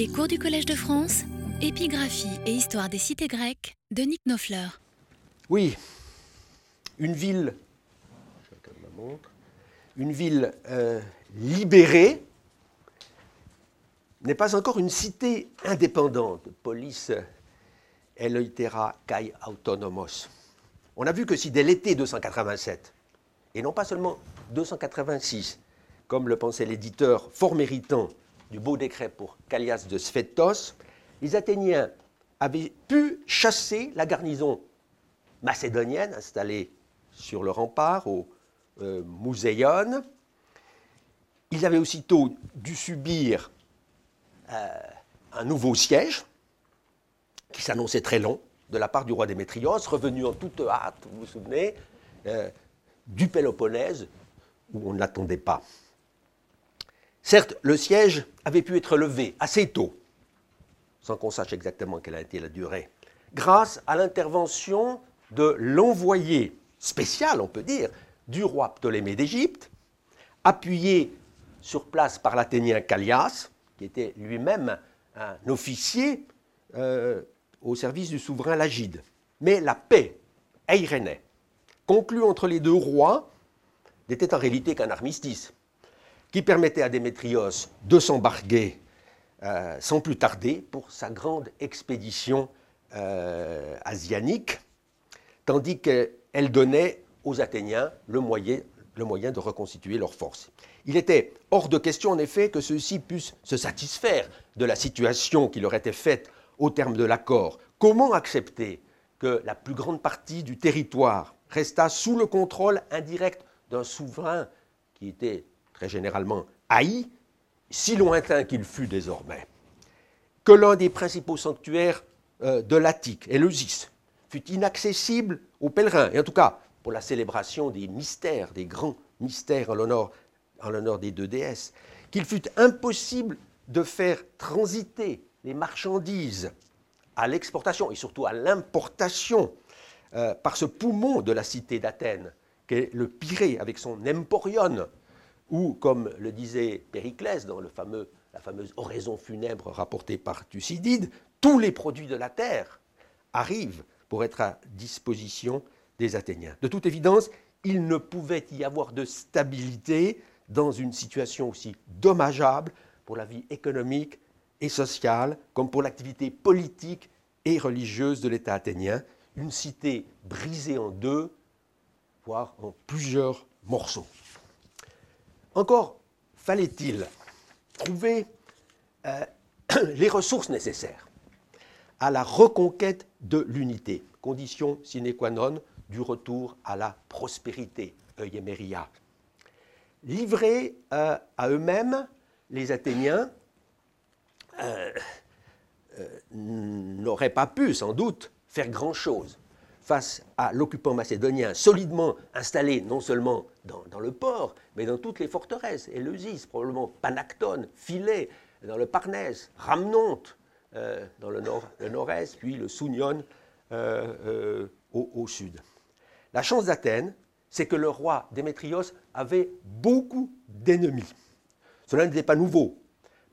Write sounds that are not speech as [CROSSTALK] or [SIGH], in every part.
Les cours du Collège de France, épigraphie et histoire des cités grecques de Nick Nofler. Oui, une ville, une ville euh, libérée n'est pas encore une cité indépendante, police eleutera kai autonomos. On a vu que si dès l'été 287, et non pas seulement 286, comme le pensait l'éditeur fort méritant du beau décret pour Callias de Sphétos, les Athéniens avaient pu chasser la garnison macédonienne installée sur le rempart au euh. Ils avaient aussitôt dû subir euh, un nouveau siège qui s'annonçait très long de la part du roi Démétrios, revenu en toute hâte, vous vous souvenez, euh, du Péloponnèse, où on ne l'attendait pas. Certes, le siège avait pu être levé assez tôt, sans qu'on sache exactement quelle a été la durée, grâce à l'intervention de l'envoyé spécial, on peut dire, du roi Ptolémée d'Égypte, appuyé sur place par l'Athénien Callias, qui était lui-même un officier euh, au service du souverain Lagide. Mais la paix, Eirénée, conclue entre les deux rois, n'était en réalité qu'un armistice qui permettait à Démétrios de s'embarquer euh, sans plus tarder pour sa grande expédition euh, asianique, tandis qu'elle donnait aux Athéniens le moyen, le moyen de reconstituer leurs forces. Il était hors de question, en effet, que ceux-ci puissent se satisfaire de la situation qui leur était faite au terme de l'accord. Comment accepter que la plus grande partie du territoire restât sous le contrôle indirect d'un souverain qui était très généralement haï, si lointain qu'il fût désormais, que l'un des principaux sanctuaires euh, de l'Attique, Éleusis, fut inaccessible aux pèlerins, et en tout cas pour la célébration des mystères, des grands mystères en l'honneur, des deux déesses, qu'il fut impossible de faire transiter les marchandises à l'exportation et surtout à l'importation euh, par ce poumon de la cité d'Athènes, qu'est le Pirée avec son emporion, ou, comme le disait Périclès dans le fameux, la fameuse oraison funèbre rapportée par Thucydide, tous les produits de la terre arrivent pour être à disposition des Athéniens. De toute évidence, il ne pouvait y avoir de stabilité dans une situation aussi dommageable pour la vie économique et sociale comme pour l'activité politique et religieuse de l'État athénien, une cité brisée en deux, voire en plusieurs morceaux. Encore fallait-il trouver euh, [CLEARS THROAT] les ressources nécessaires à la reconquête de l'unité, condition sine qua non du retour à la prospérité, euéméria. Livrés euh, à eux-mêmes, les Athéniens euh, n'auraient pas pu, sans doute, faire grand-chose face à l'occupant macédonien solidement installé non seulement dans, le port, mais dans toutes les forteresses, Éleusis, probablement Panactone, Philée, dans le Parnès, Ramnonte, euh, dans le nord-est, puis le Sounion euh, euh, au, au, sud. La chance d'Athènes, c'est que le roi Démétrios avait beaucoup d'ennemis. Cela n'était pas nouveau,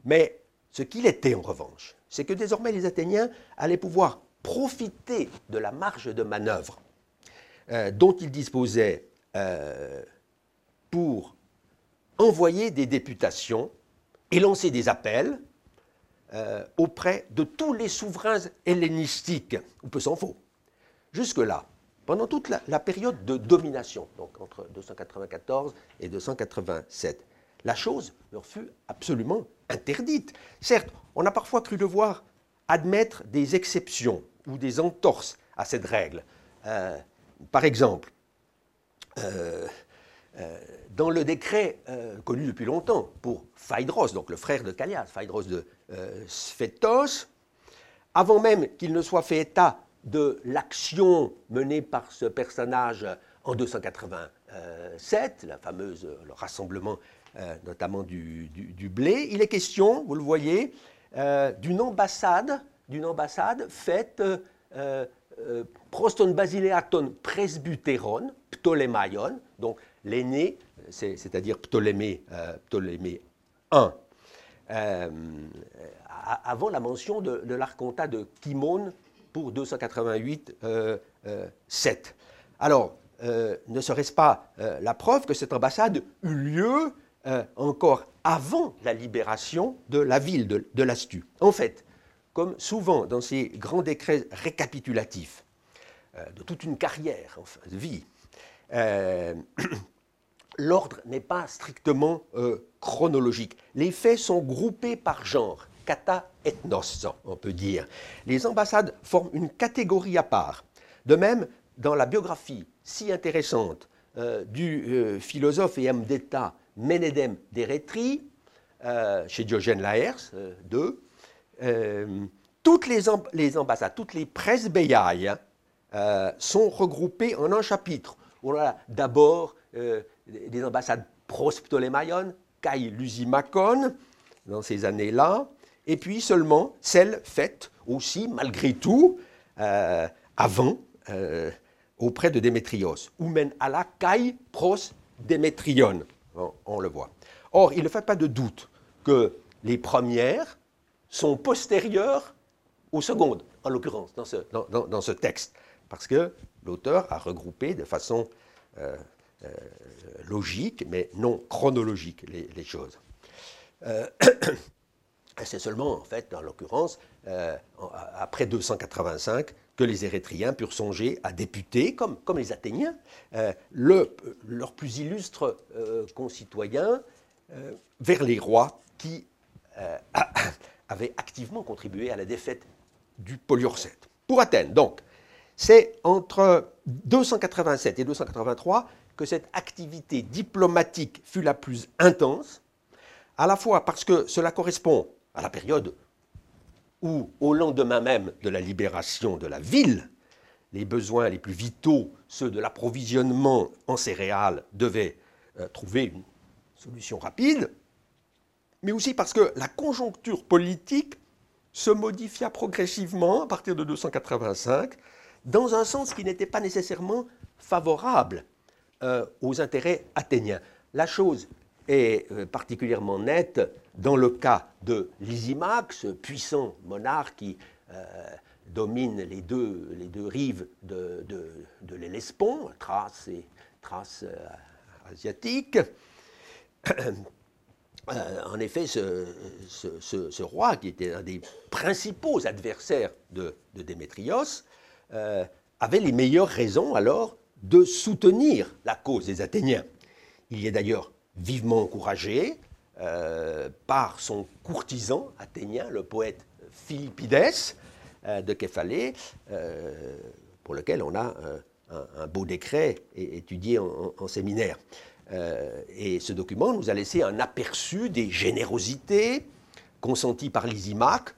mais ce qu'il était en revanche, c'est que désormais les Athéniens allaient pouvoir profiter de la marge de manœuvre euh, dont il disposait euh, pour envoyer des députations et lancer des appels euh, auprès de tous les souverains hellénistiques, ou peu s'en faut. Jusque-là, pendant toute la, la, période de domination, donc entre 294 et 287, la chose leur fut absolument interdite. Certes, on a parfois cru devoir admettre des exceptions ou des entorses à cette règle. Euh, par exemple, euh, euh, dans le décret connu depuis longtemps pour Phaedros, donc le frère de Callias, Phaedros de Sphétos, avant même qu'il ne soit fait état de l'action menée par ce personnage en 287, la fameuse, le rassemblement notamment du, blé, il est question, vous le voyez, d'une ambassade d'une ambassade faite euh, euh, proston basileaton presbyteron, Ptolémaion, donc l'aîné, c'est-à-dire Ptolémée, euh, Ptolémée I, avant la mention de, l'archontat de Kimon pour 288 7. Alors, ne serait-ce pas la preuve que cette ambassade eut lieu encore avant la libération de la ville de, de l'Astu En fait, comme souvent dans ces grands décrets récapitulatifs de toute une carrière, de vie, [CLEARS THROAT] l'ordre n'est pas strictement euh, chronologique. Les faits sont groupés par genre, kata ethnos, on peut dire. Les ambassades forment une catégorie à part. De même, dans la biographie si intéressante euh, du euh, philosophe et homme d'État Ménédème d'Érétrie, chez Diogène Laërce, II, toutes les, ambassades, toutes les presbyailles sont regroupées en un chapitre. On a d'abord des ambassades prosptolémaïonnes, Kai Lusimacon, dans ces années-là, et puis seulement celles faites aussi, malgré tout, euh, avant, euh, auprès de Démétrios, Oumen ala Kai pros Démétrion, on, le voit. Or, il ne fait pas de doute que les premières sont postérieures aux secondes, en l'occurrence, dans ce, texte, parce que l'auteur a regroupé de façon euh, euh, logique, mais non chronologique, les, choses. Euh, [COUGHS] c'est seulement, en fait, dans l'occurrence, après 285, que les Érythréens purent songer à députer, comme, les Athéniens, le, leurs plus illustres concitoyens vers les rois qui avaient activement contribué à la défaite du Poliorcète. Pour Athènes, donc, c'est entre 287 et 283 que cette activité diplomatique fut la plus intense, à la fois parce que cela correspond à la période où, au lendemain même de la libération de la ville, les besoins les plus vitaux, ceux de l'approvisionnement en céréales, devaient euh, trouver une solution rapide, mais aussi parce que la conjoncture politique se modifia progressivement à partir de 285 dans un sens qui n'était pas nécessairement favorable euh, aux intérêts athéniens. La chose est euh, particulièrement nette dans le cas de Lysimaque, ce puissant monarque qui euh, domine les deux, les deux rives de, de, l'Hellespont, Thrace et Thrace asiatique. [CLEARS THROAT] en effet, ce, roi, qui était un des principaux adversaires de, Démétrios, avait les meilleures raisons alors de soutenir la cause des Athéniens. Il y est d'ailleurs vivement encouragé euh, par son courtisan athénien, le poète Philippides euh, de Képhalée, euh, pour lequel on a un, beau décret étudié en, séminaire. Et ce document nous a laissé un aperçu des générosités consenties par Lysimaque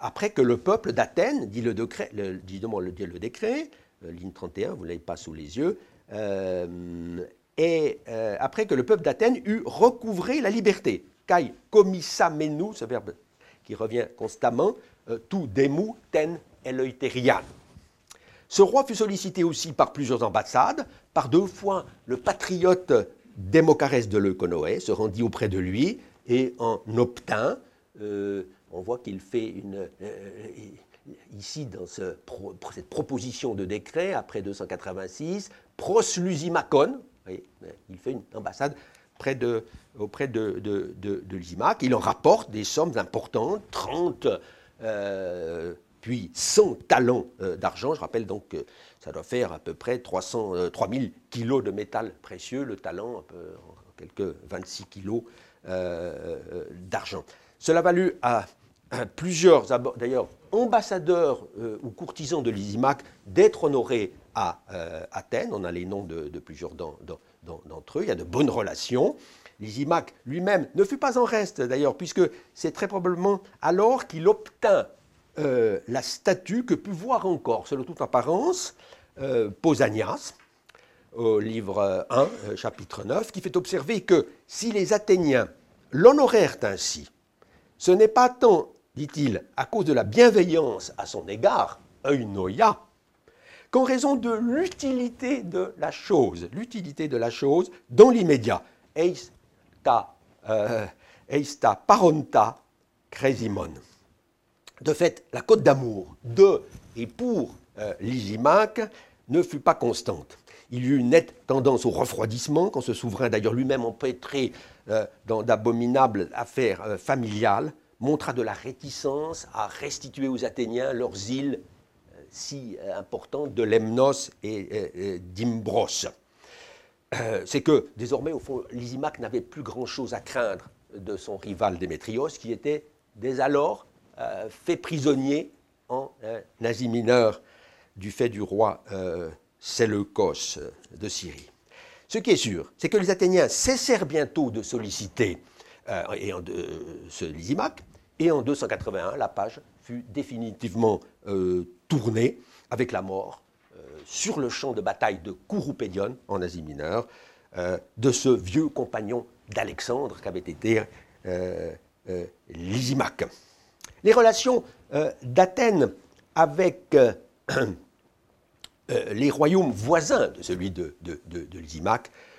après que le peuple d'Athènes, dit le, décret, le, dit le décret, euh, ligne 31, vous ne l'avez pas sous les yeux, euh, et euh, après que le peuple d'Athènes eut recouvré la liberté. Kai menu, ce verbe qui revient constamment, tout demu ten eleuterian. Ce roi fut sollicité aussi par plusieurs ambassades. Par deux fois, le patriote Démocarès de Leuconoé se rendit auprès de lui et en obtint. on voit qu'il fait une ici dans cette proposition de décret après 286, proslusimacon, il fait une ambassade auprès de, de, il en rapporte des sommes importantes, 30 euh, puis 100 talents euh, d'argent. Je rappelle donc que ça doit faire à peu près 300, 3000 euh, kilos de métal précieux, le talent, peu, quelques 26 kilos d'argent. Cela valut à plusieurs, d'ailleurs, ambassadeurs euh, ou courtisans de Lysimaque d'être honorés à euh, Athènes. On a les noms de, plusieurs d'entre eux. Il y a de bonnes relations. Lysimaque lui-même ne fut pas en reste, d'ailleurs, puisque c'est très probablement alors qu'il obtint euh, la statue que put voir encore, selon toute apparence, Pausanias, au livre 1, chapitre 9, qui fait observer que si les Athéniens l'honorèrent ainsi, ce n'est pas tant dit-il, à cause de la bienveillance à son égard, eunoia, qu'en raison de l'utilité de la chose, l'utilité de la chose dans l'immédiat. Eista, euh, eista paronta cresimon. De fait, la cote d'amour de et pour Lysimaque ne fut pas constante. Il y eut une nette tendance au refroidissement, quand ce souverain, d'ailleurs lui-même empêtré dans d'abominables affaires familiales, montra de la réticence à restituer aux Athéniens leurs îles si importantes de Lemnos et d'Imbros. Euh, c'est que désormais, au fond, Lysimaque n'avait plus grand-chose à craindre de son rival Démétrios, qui était dès alors euh, fait prisonnier en euh, Asie mineure du fait du roi Séleucos de Syrie. Ce qui est sûr, c'est que les Athéniens cessèrent bientôt de solliciter et ce Lysimaque, et en 281, la page fut définitivement tournée avec la mort sur le champ de bataille de Kouroupédion, en Asie mineure, euh, de ce vieux compagnon d'Alexandre qu'avait été euh, euh. Les relations d'Athènes avec [CLEARS THROAT] les royaumes voisins de celui de, de,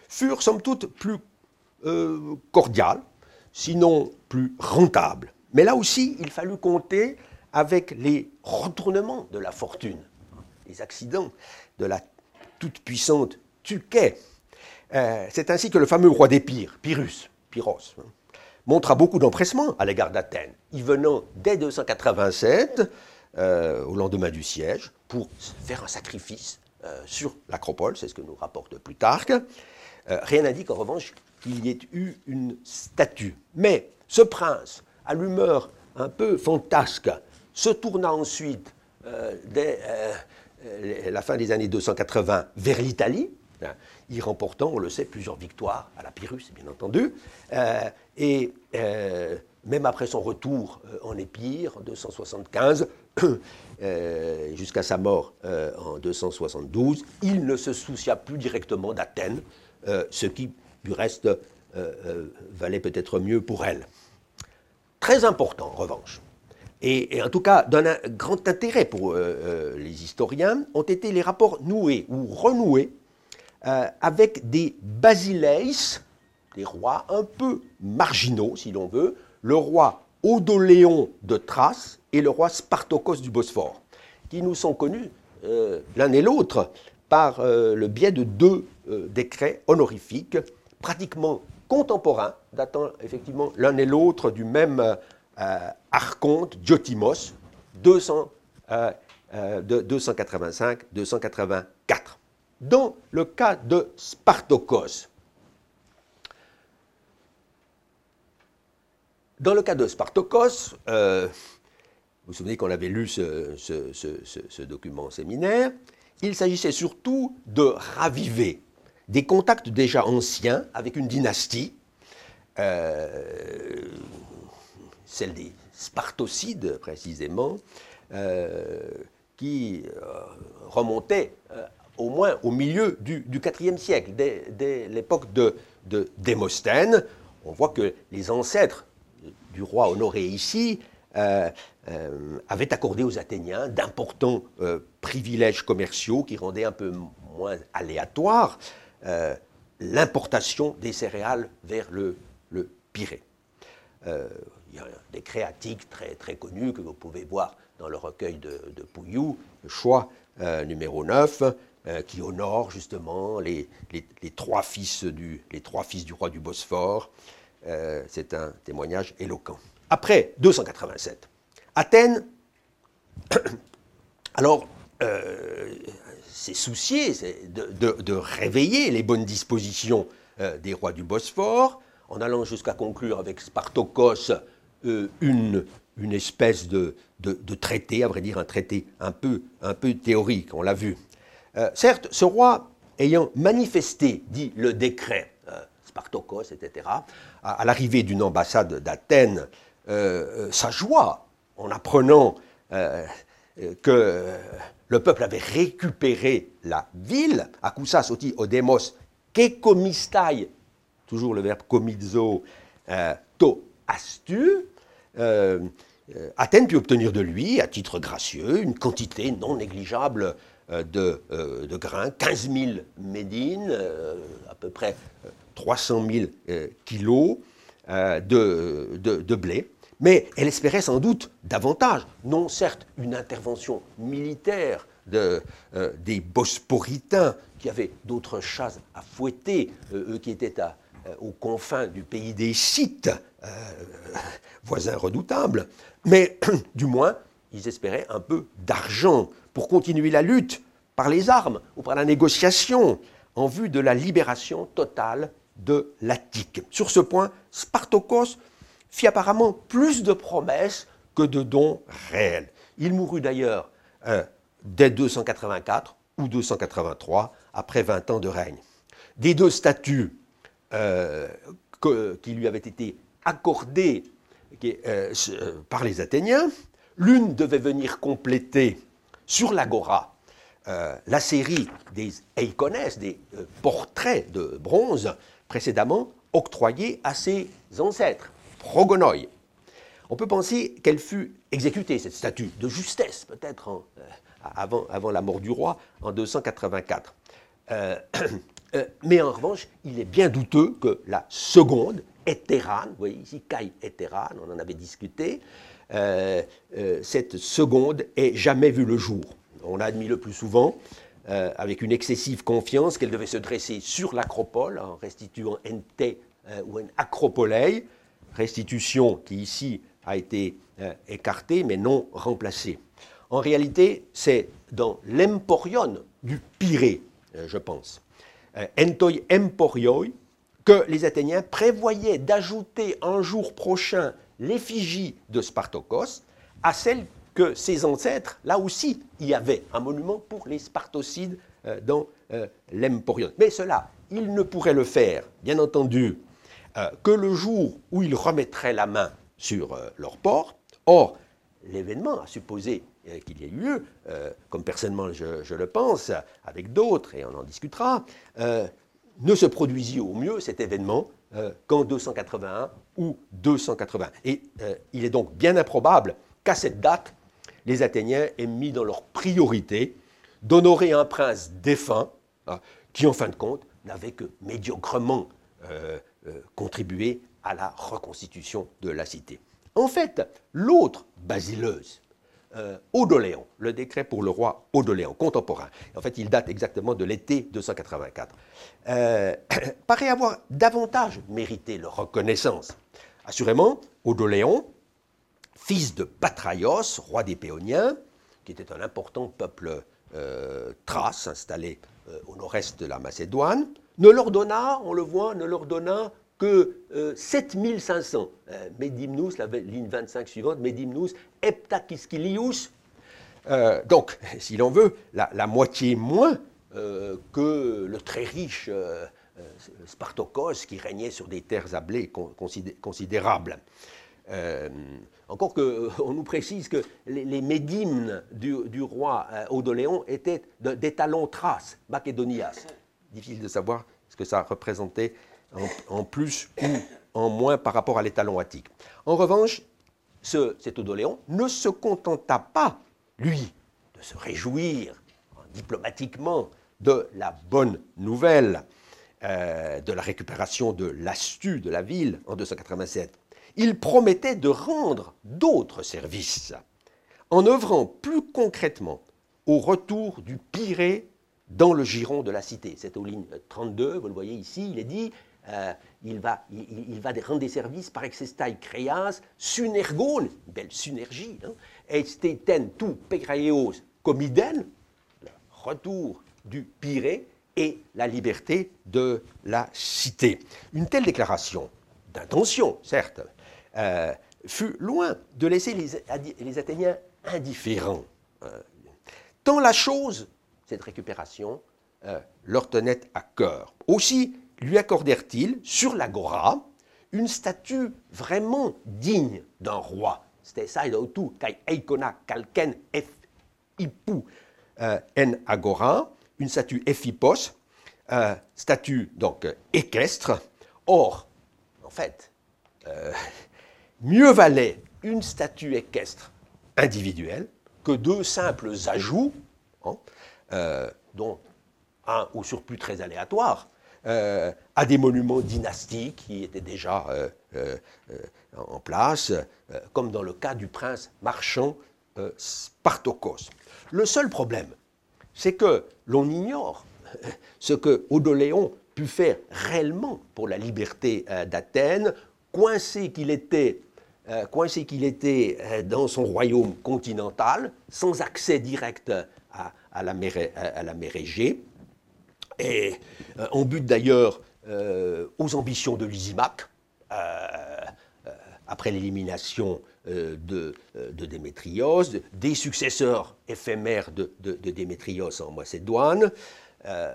furent somme toute plus cordiales, sinon plus rentables. Mais là aussi, il fallut compter avec les retournements de la fortune les accidents de la toute-puissante Tuquet. Euh, c'est ainsi que le fameux roi d'Épire, Pyrrhus, Pyrrhos, hein, montra beaucoup d'empressement à l'égard d'Athènes, y venant dès 287, euh, au lendemain du siège, pour faire un sacrifice euh, sur l'Acropole, c'est ce que nous rapporte Plutarque. rien n'indique en revanche qu'il y ait eu une statue. Mais ce prince, à l'humeur un peu fantasque, se tourna ensuite dès euh, la fin des années 280 vers l'Italie, hein, y remportant, on le sait, plusieurs victoires à la Pyrrhus, bien entendu. Euh, et euh, même après son retour en Épire, en 275, [CLEARS THROAT] jusqu'à sa mort en 272, il ne se soucia plus directement d'Athènes, ce qui, du reste, valait peut-être mieux pour elle. Très important, en revanche, et, en tout cas d'un grand intérêt pour euh, euh, les historiens, ont été les rapports noués ou renoués euh, avec des basileis, des rois un peu marginaux, si l'on veut, le roi Odoléon de Thrace et le roi Spartocos du Bosphore, qui nous sont connus l'un et l'autre par le biais de deux décrets honorifiques pratiquement contemporains, datant effectivement l'un et l'autre du même euh, Archonte, Diotimos, 200, 285-284. Dans le cas de Spartocos, dans le cas de Spartocos, euh, vous vous souvenez qu'on avait lu ce, document séminaire, il s'agissait surtout de raviver des contacts déjà anciens avec une dynastie euh, celle des Spartocides précisément, euh, qui remontait au moins au milieu du, IVe siècle, dès, l'époque de, Démosthène. On voit que les ancêtres du roi honoré ici avaient accordé aux Athéniens d'importants privilèges commerciaux qui rendaient un peu moins aléatoire l'importation des céréales vers le, Pirée il y a des créatiques très, très connus que vous pouvez voir dans le recueil de, Pouillou, le choix euh, numéro 9, euh, qui honore justement les trois fils du roi du Bosphore. Euh, c'est un témoignage éloquent. Après 287, Athènes, [COUGHS] alors, c'est soucié de, réveiller les bonnes dispositions des rois du Bosphore, en allant jusqu'à conclure avec Spartocos euh, une, espèce de, traité, à vrai dire un traité un peu, un peu théorique, on l'a vu. Euh, certes, ce roi ayant manifesté, dit le décret, euh, Spartocos, etc., à, l'arrivée d'une ambassade d'Athènes, sa joie en apprenant que le peuple avait récupéré la ville, Akoussas oti odemos kekomistai, toujours le verbe komizo, to astu, euh, euh, Athènes put obtenir de lui, à titre gracieux, une quantité non négligeable euh, de, grains, 15 000 médines, à peu près 300 000 kilos de, blé, Mais elle espérait sans doute davantage, non certes une intervention militaire euh, des Bosporitains, qui avaient d'autres chats à fouetter, euh, eux qui étaient euh, aux confins du pays des Scythes, voisins redoutables, mais [CLEARS THROAT] du moins, ils espéraient un peu d'argent pour continuer la lutte par les armes ou par la négociation en vue de la libération totale de l'Attique. Sur ce point, Spartokos fit apparemment plus de promesses que de dons réels. Il mourut d'ailleurs euh, dès 284 ou 283, après 20 ans de règne. Des deux statuts euh, qui lui avaient été accordées euh, par les Athéniens, l'une devait venir compléter sur l'agora la série des eikones, des portraits de bronze précédemment octroyés à ses ancêtres. Progonoi. On peut penser qu'elle fut exécutée, cette statue de justesse, peut-être euh, avant, avant, la mort du roi, en 284. Euh, [CLEARS THROAT] euh, mais en revanche, il est bien douteux que la seconde, Hétérane, vous voyez ici, Kai Hétérane, on en avait discuté, cette seconde ait jamais vu le jour. On a admis le plus souvent, avec une excessive confiance, qu'elle devait se dresser sur l'acropole en restituant Ente ou un acropolei, restitution qui ici a été euh, écartée mais non remplacée. En réalité, c'est dans l'emporion du Pirée, euh, je pense, euh, entoi emporioi, que les Athéniens prévoyaient d'ajouter un jour prochain l'effigie de Spartokos à celle que ses ancêtres, là aussi, y avaient un monument pour les Spartocides dans l'Emporion. Mais cela, ils ne pourraient le faire, bien entendu, euh, que le jour où ils remettraient la main sur euh, leur porte. Or, l'événement a supposé euh, qu'il y ait eu lieu, comme personnellement je, le pense, avec d'autres, et on en discutera, ne se produisit au mieux cet événement qu'en 281 ou 280. Et il est donc bien improbable qu'à cette date, les Athéniens aient mis dans leur priorité d'honorer un prince défunt, qui en fin de compte n'avait que médiocrement euh, contribuer à la reconstitution de la cité. En fait, l'autre basileuse, euh, Odoléon, le décret pour le roi Odoléon, contemporain, en fait il date exactement de l'été 284, euh, [COUGHS] paraît avoir davantage mérité leur reconnaissance. Assurément, Odoléon, fils de Patraios, roi des Péoniens, qui était un important peuple thrace installé au nord-est de la Macédoine, ne leur donna, on le voit, ne leur donna que 7500, euh, Medimnus, la ligne 25 suivante, Medimnus, Heptakiskilius, euh, donc, [LAUGHS] si l'on veut, la, moitié moins euh, que le très riche Spartokos qui régnait sur des terres à blé considérables. Encore qu'on nous précise que les, médimnes du, roi Odoléon étaient des talons traces, Macédonias. Difficile de savoir ce que ça représentait en, plus ou en moins par rapport à l'étalon attique. En revanche, ce, cet Odoléon ne se contenta pas, lui, de se réjouir diplomatiquement de la bonne nouvelle euh, de la récupération de l'astu de la ville en 287. Il promettait de rendre d'autres services en œuvrant plus concrètement au retour du Pirée dans le giron de la cité. C'est aux lignes 32, vous le voyez ici, il est dit euh, il, va, rendre des services par exestai créas, synergone, belle synergie, hein, esteten tu pegraeos comiden, le retour du Pirée et la liberté de la cité. Une telle déclaration d'intention, certes, euh, fut loin de laisser les, Athéniens indifférents. Euh, tant la chose, cette récupération, leur tenait à cœur. Aussi, lui accordèrent-ils, sur l'agora, une statue vraiment digne d'un roi. C'était ça, tout, kai eikona kalken f ipu euh, en agora, une statue ephipos, euh, statue donc équestre. Or, en fait, euh, mieux valait une statue équestre individuelle que deux simples ajouts, hein, dont un au surplus très aléatoire, euh, à des monuments dynastiques qui étaient déjà euh, en place, comme dans le cas du prince marchand Spartokos. Le seul problème, c'est que l'on ignore [LAUGHS] ce que Odoléon put faire réellement pour la liberté d'Athènes, coincé qu'il était euh, coincé qu'il était euh, dans son royaume continental, sans accès direct à, la, mer, Égée, et euh, en but d'ailleurs aux ambitions de Lysimaque, après l'élimination de, de, Démétrios, des successeurs éphémères de, Démétrios en Macédoine, un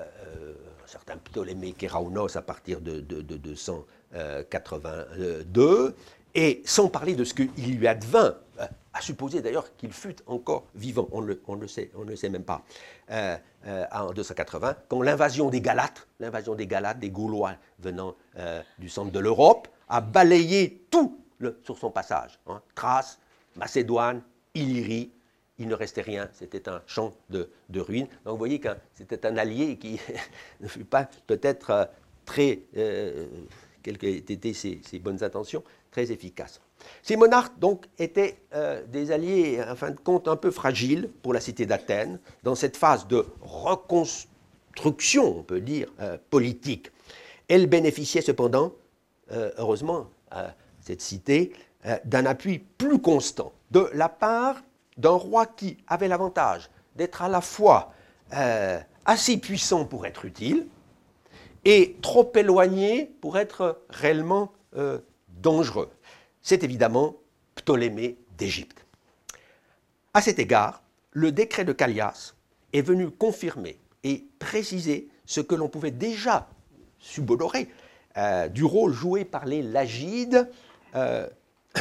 certain Ptolémée Kéraunos à partir de, 282, et sans parler de ce qu'il lui advint, euh, à supposer d'ailleurs qu'il fût encore vivant, on, ne le sait même pas, euh, euh, en 280, quand l'invasion des Galates, l'invasion des Galates, des Gaulois venant du centre de l'Europe, a balayé tout sur son passage. Hein. Thrace, Macédoine, Illyrie, il ne restait rien, c'était un champ de, ruines. Donc vous voyez que c'était un allié qui [LAUGHS] ne fut pas peut-être très, quelles étaient ses bonnes intentions, très efficace. Ces monarques, donc, étaient euh, des alliés, en fin de compte, un peu fragiles pour la cité d'Athènes, dans cette phase de reconstruction, on peut dire, euh, politique. Elle bénéficiait cependant, euh, heureusement, cette cité, d'un appui plus constant de la part d'un roi qui avait l'avantage d'être à la fois assez puissant pour être utile et trop éloigné pour être réellement dangereux. C'est évidemment Ptolémée d'Égypte. À cet égard, le décret de Callias est venu confirmer et préciser ce que l'on pouvait déjà subodorer euh, du rôle joué par les Lagides, euh, [COUGHS]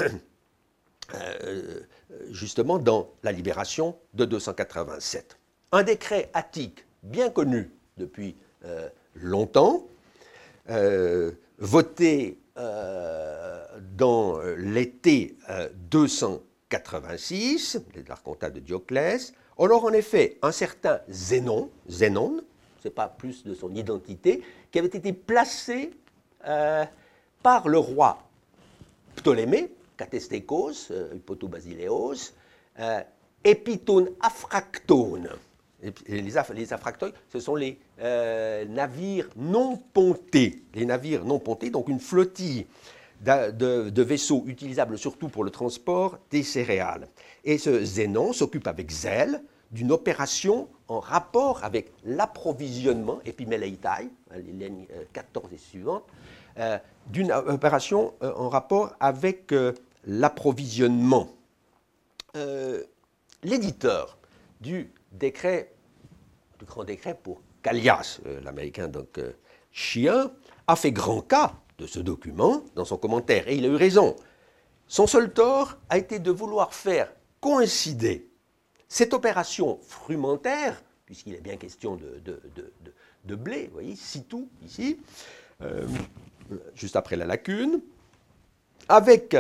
euh, justement dans la libération de 287. Un décret attique bien connu depuis longtemps, voté dans l'été 286, les l'archontat de Dioclès. Alors en effet, un certain Zénon, Zénon, c'est pas plus de son identité, qui avait été placé euh, par le roi Ptolémée, Catestécos, euh, Hypotobasileos, euh, Epitone Les, les ce sont les euh, navires non pontés. Les navires non pontés, donc une flottille de, vaisseaux utilisables surtout pour le transport des céréales. Et ce Zénon s'occupe avec zèle d'une opération en rapport avec l'approvisionnement, épiméleitai, les lignes 14 euh, et suivantes, euh, d'une opération en rapport avec l'approvisionnement. L'éditeur du décret, du grand décret pour Callias, euh, l'américain donc euh, chien, a fait grand cas de ce document dans son commentaire, et il a eu raison. Son seul tort a été de vouloir faire coïncider cette opération frumentaire, puisqu'il est bien question de, blé, vous voyez, tout ici, euh, juste après la lacune, avec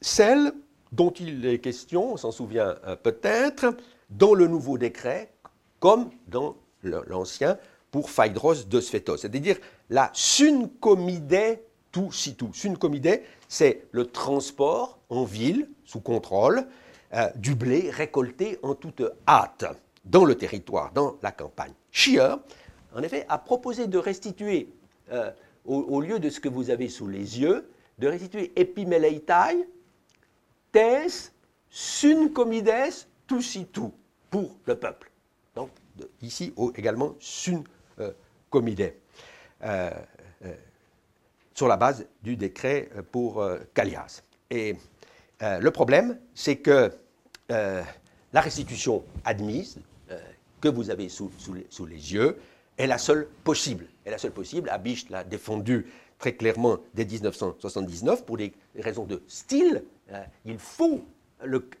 celle dont il est question, on s'en souvient peut-être, dans le nouveau décret comme dans l'ancien pour Phaedros de Sphétos, c'est-à-dire la suncomidée tout si tout. Suncomidée, c'est le transport en ville, sous contrôle, euh, du blé récolté en toute hâte dans le territoire, dans la campagne. Chier, en effet, a proposé de restituer, euh, au, lieu de ce que vous avez sous les yeux, de restituer epimeleitai, tes, suncomides, tout si tout pour le peuple. Donc, ici également sun euh, euh, euh, sur la base du décret pour Callias. Et le problème, c'est que la restitution admise, que vous avez sous, les, yeux, est la seule possible. Est la seule possible. Abish l'a défendu très clairement dès 1979 pour des raisons de style. il, faut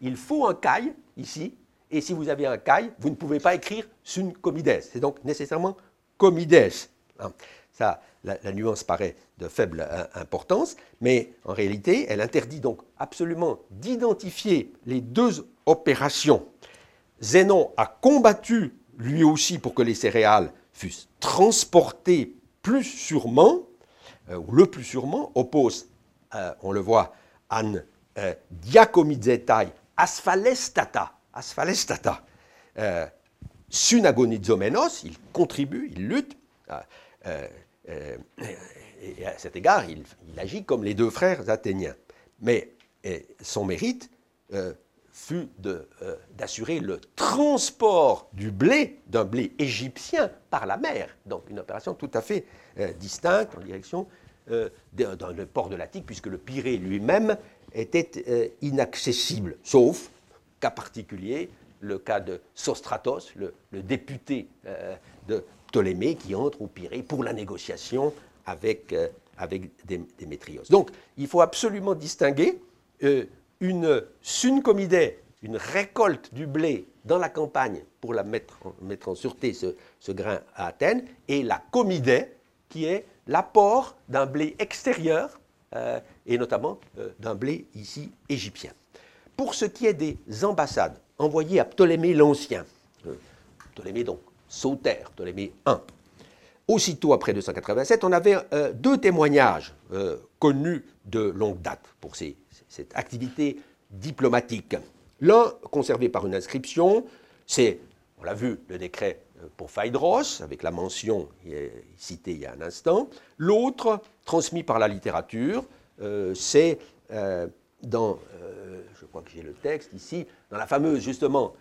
il faut un caille ici et si vous avez un caille, vous ne pouvez pas écrire sun comides. C'est donc nécessairement comides. Hein. Ça, la, nuance paraît de faible euh, importance, mais en réalité, elle interdit donc absolument d'identifier les deux opérations. Zénon a combattu lui aussi pour que les céréales fussent transportées plus sûrement, euh, ou le plus sûrement, oppose on le voit, an diacomizetai asphalestata, asphalestata, sunagonizomenos, il contribue, il lutte, et à cet égard, il, agit comme les deux frères athéniens. Mais son mérite fut d'assurer le transport du blé, d'un blé égyptien, par la mer. Donc une opération tout à fait distincte en direction le port de l'Attique, puisque le Pirée lui-même était inaccessible, sauf cas particulier, le cas de Sostratos, le, député de Ptolémée, qui entre au Pirée pour la négociation avec, avec Démétrios. Donc il faut absolument distinguer une suncomidée, une récolte du blé dans la campagne pour la mettre, mettre en sûreté ce, grain à Athènes, et la comidée, qui est l'apport d'un blé extérieur, euh, et notamment euh, d'un blé ici égyptien. Pour ce qui est des ambassades envoyées à Ptolémée l'Ancien, euh, Ptolémée donc Sauter, Ptolémée I, aussitôt après 287, on avait deux témoignages connus de longue date pour cette activité diplomatique. L'un conservé par une inscription, c'est, on l'a vu, le décret pour Phaedros, avec la mention citée il y a un instant. L'autre, transmis par la littérature, euh, c'est euh, dans, je crois que j'ai le texte ici, dans la fameuse, justement,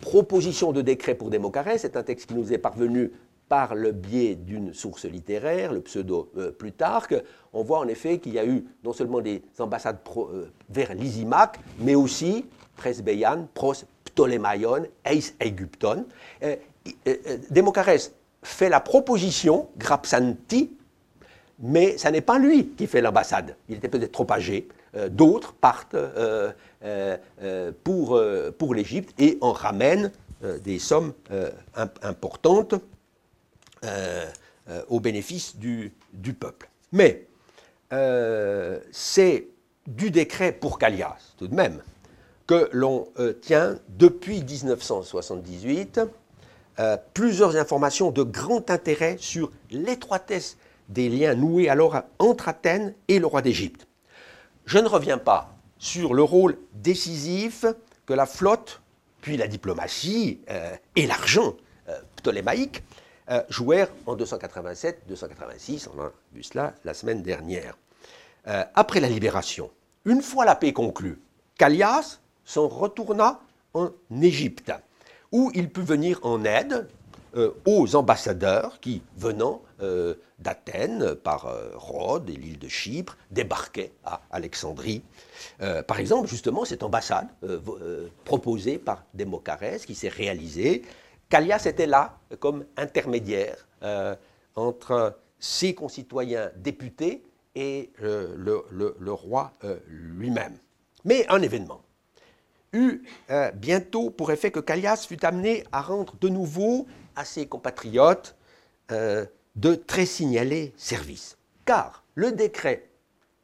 proposition de décret pour Démocarès. C'est un texte qui nous est parvenu par le biais d'une source littéraire, le pseudo euh, Plutarque, on voit en effet qu'il y a eu non seulement des ambassades euh, vers Lysimaque, mais aussi Presbeian, Pros Ptolémaion, Eis Aegypton. Euh, Démocarès fait la proposition, Grapsanti, mais ce n'est pas lui qui fait l'ambassade. Il était peut-être trop âgé. D'autres partent pour, l'Égypte et en ramènent des sommes importantes. Euh, euh, au bénéfice du, peuple. Mais euh, c'est du décret pour Callias, tout de même, que l'on tient depuis 1978 plusieurs informations de grand intérêt sur l'étroitesse des liens noués alors entre Athènes et le roi d'Égypte. Je ne reviens pas sur le rôle décisif que la flotte, puis la diplomatie et l'argent ptolémaïque euh, jouèrent en 287-286, on a vu cela la semaine dernière. Euh, après la libération, une fois la paix conclue, Callias s'en retourna en Égypte, où il put venir en aide euh, aux ambassadeurs qui, venant d'Athènes par Rhodes et l'île de Chypre, débarquaient à Alexandrie. par exemple, justement, cette ambassade proposée par Démocarès, qui s'est réalisée, Callias était là comme intermédiaire euh, entre ses concitoyens députés et euh, le, roi euh, lui-même. Mais un événement eut bientôt pour effet que Callias fut amené à rendre de nouveau à ses compatriotes de très signalés services. Car le décret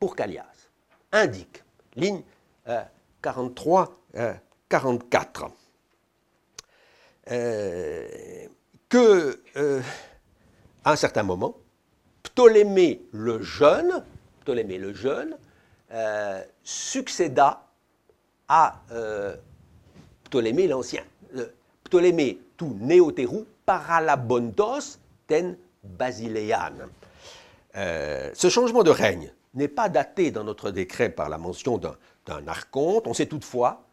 pour Callias indique, ligne 43-44, euh, que, euh, à un certain moment, Ptolémée le jeune, Ptolémée le jeune, euh, succéda à Ptolémée l'ancien. Ptolémée tout néotérou paralabontos ten basilean. ce changement de règne n'est pas daté dans notre décret par la mention d'un archonte. On sait toutefois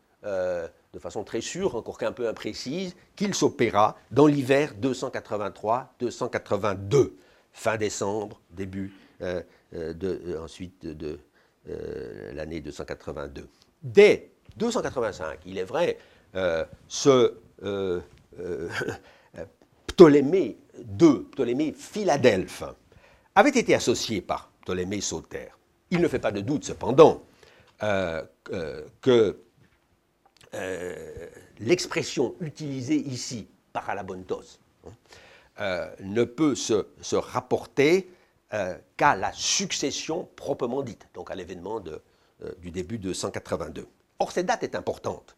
de façon très sûre, encore qu'un peu imprécise, qu'il s'opéra dans l'hiver 283-282, fin décembre, début euh, euh, de, euh, ensuite de, l'année 282. Dès 285, il est vrai, ce [LAUGHS] Ptolémée II, Ptolémée Philadelphe, avait été associé par Ptolémée Sauter. Il ne fait pas de doute cependant que euh, l'expression utilisée ici, paralabontos, hein, euh, ne peut se, rapporter euh, qu'à la succession proprement dite, donc à l'événement du début de 182. Or, cette date est importante,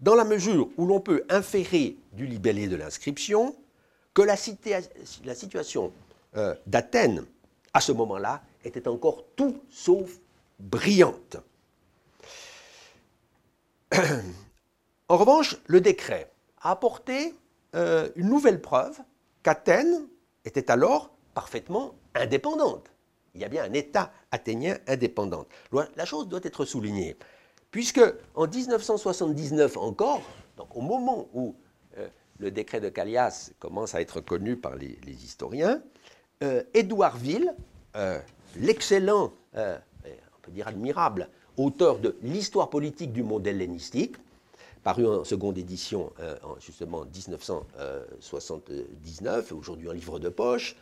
dans la mesure où l'on peut inférer du libellé de l'inscription que la, situation d'Athènes, à ce moment-là, était encore tout sauf brillante. [CLEARS THROAT] En revanche, le décret a apporté euh, une nouvelle preuve qu'Athènes était alors parfaitement indépendante. Il y a bien un État athénien indépendant. La chose doit être soulignée, puisque en 1979 encore, donc au moment où euh, le décret de Callias commence à être connu par les, historiens, euh, Édouardville, euh, l'excellent, on peut dire admirable, auteur de l'histoire politique du monde hellénistique, paru en seconde édition en justement 1979, aujourd'hui en livre de poche,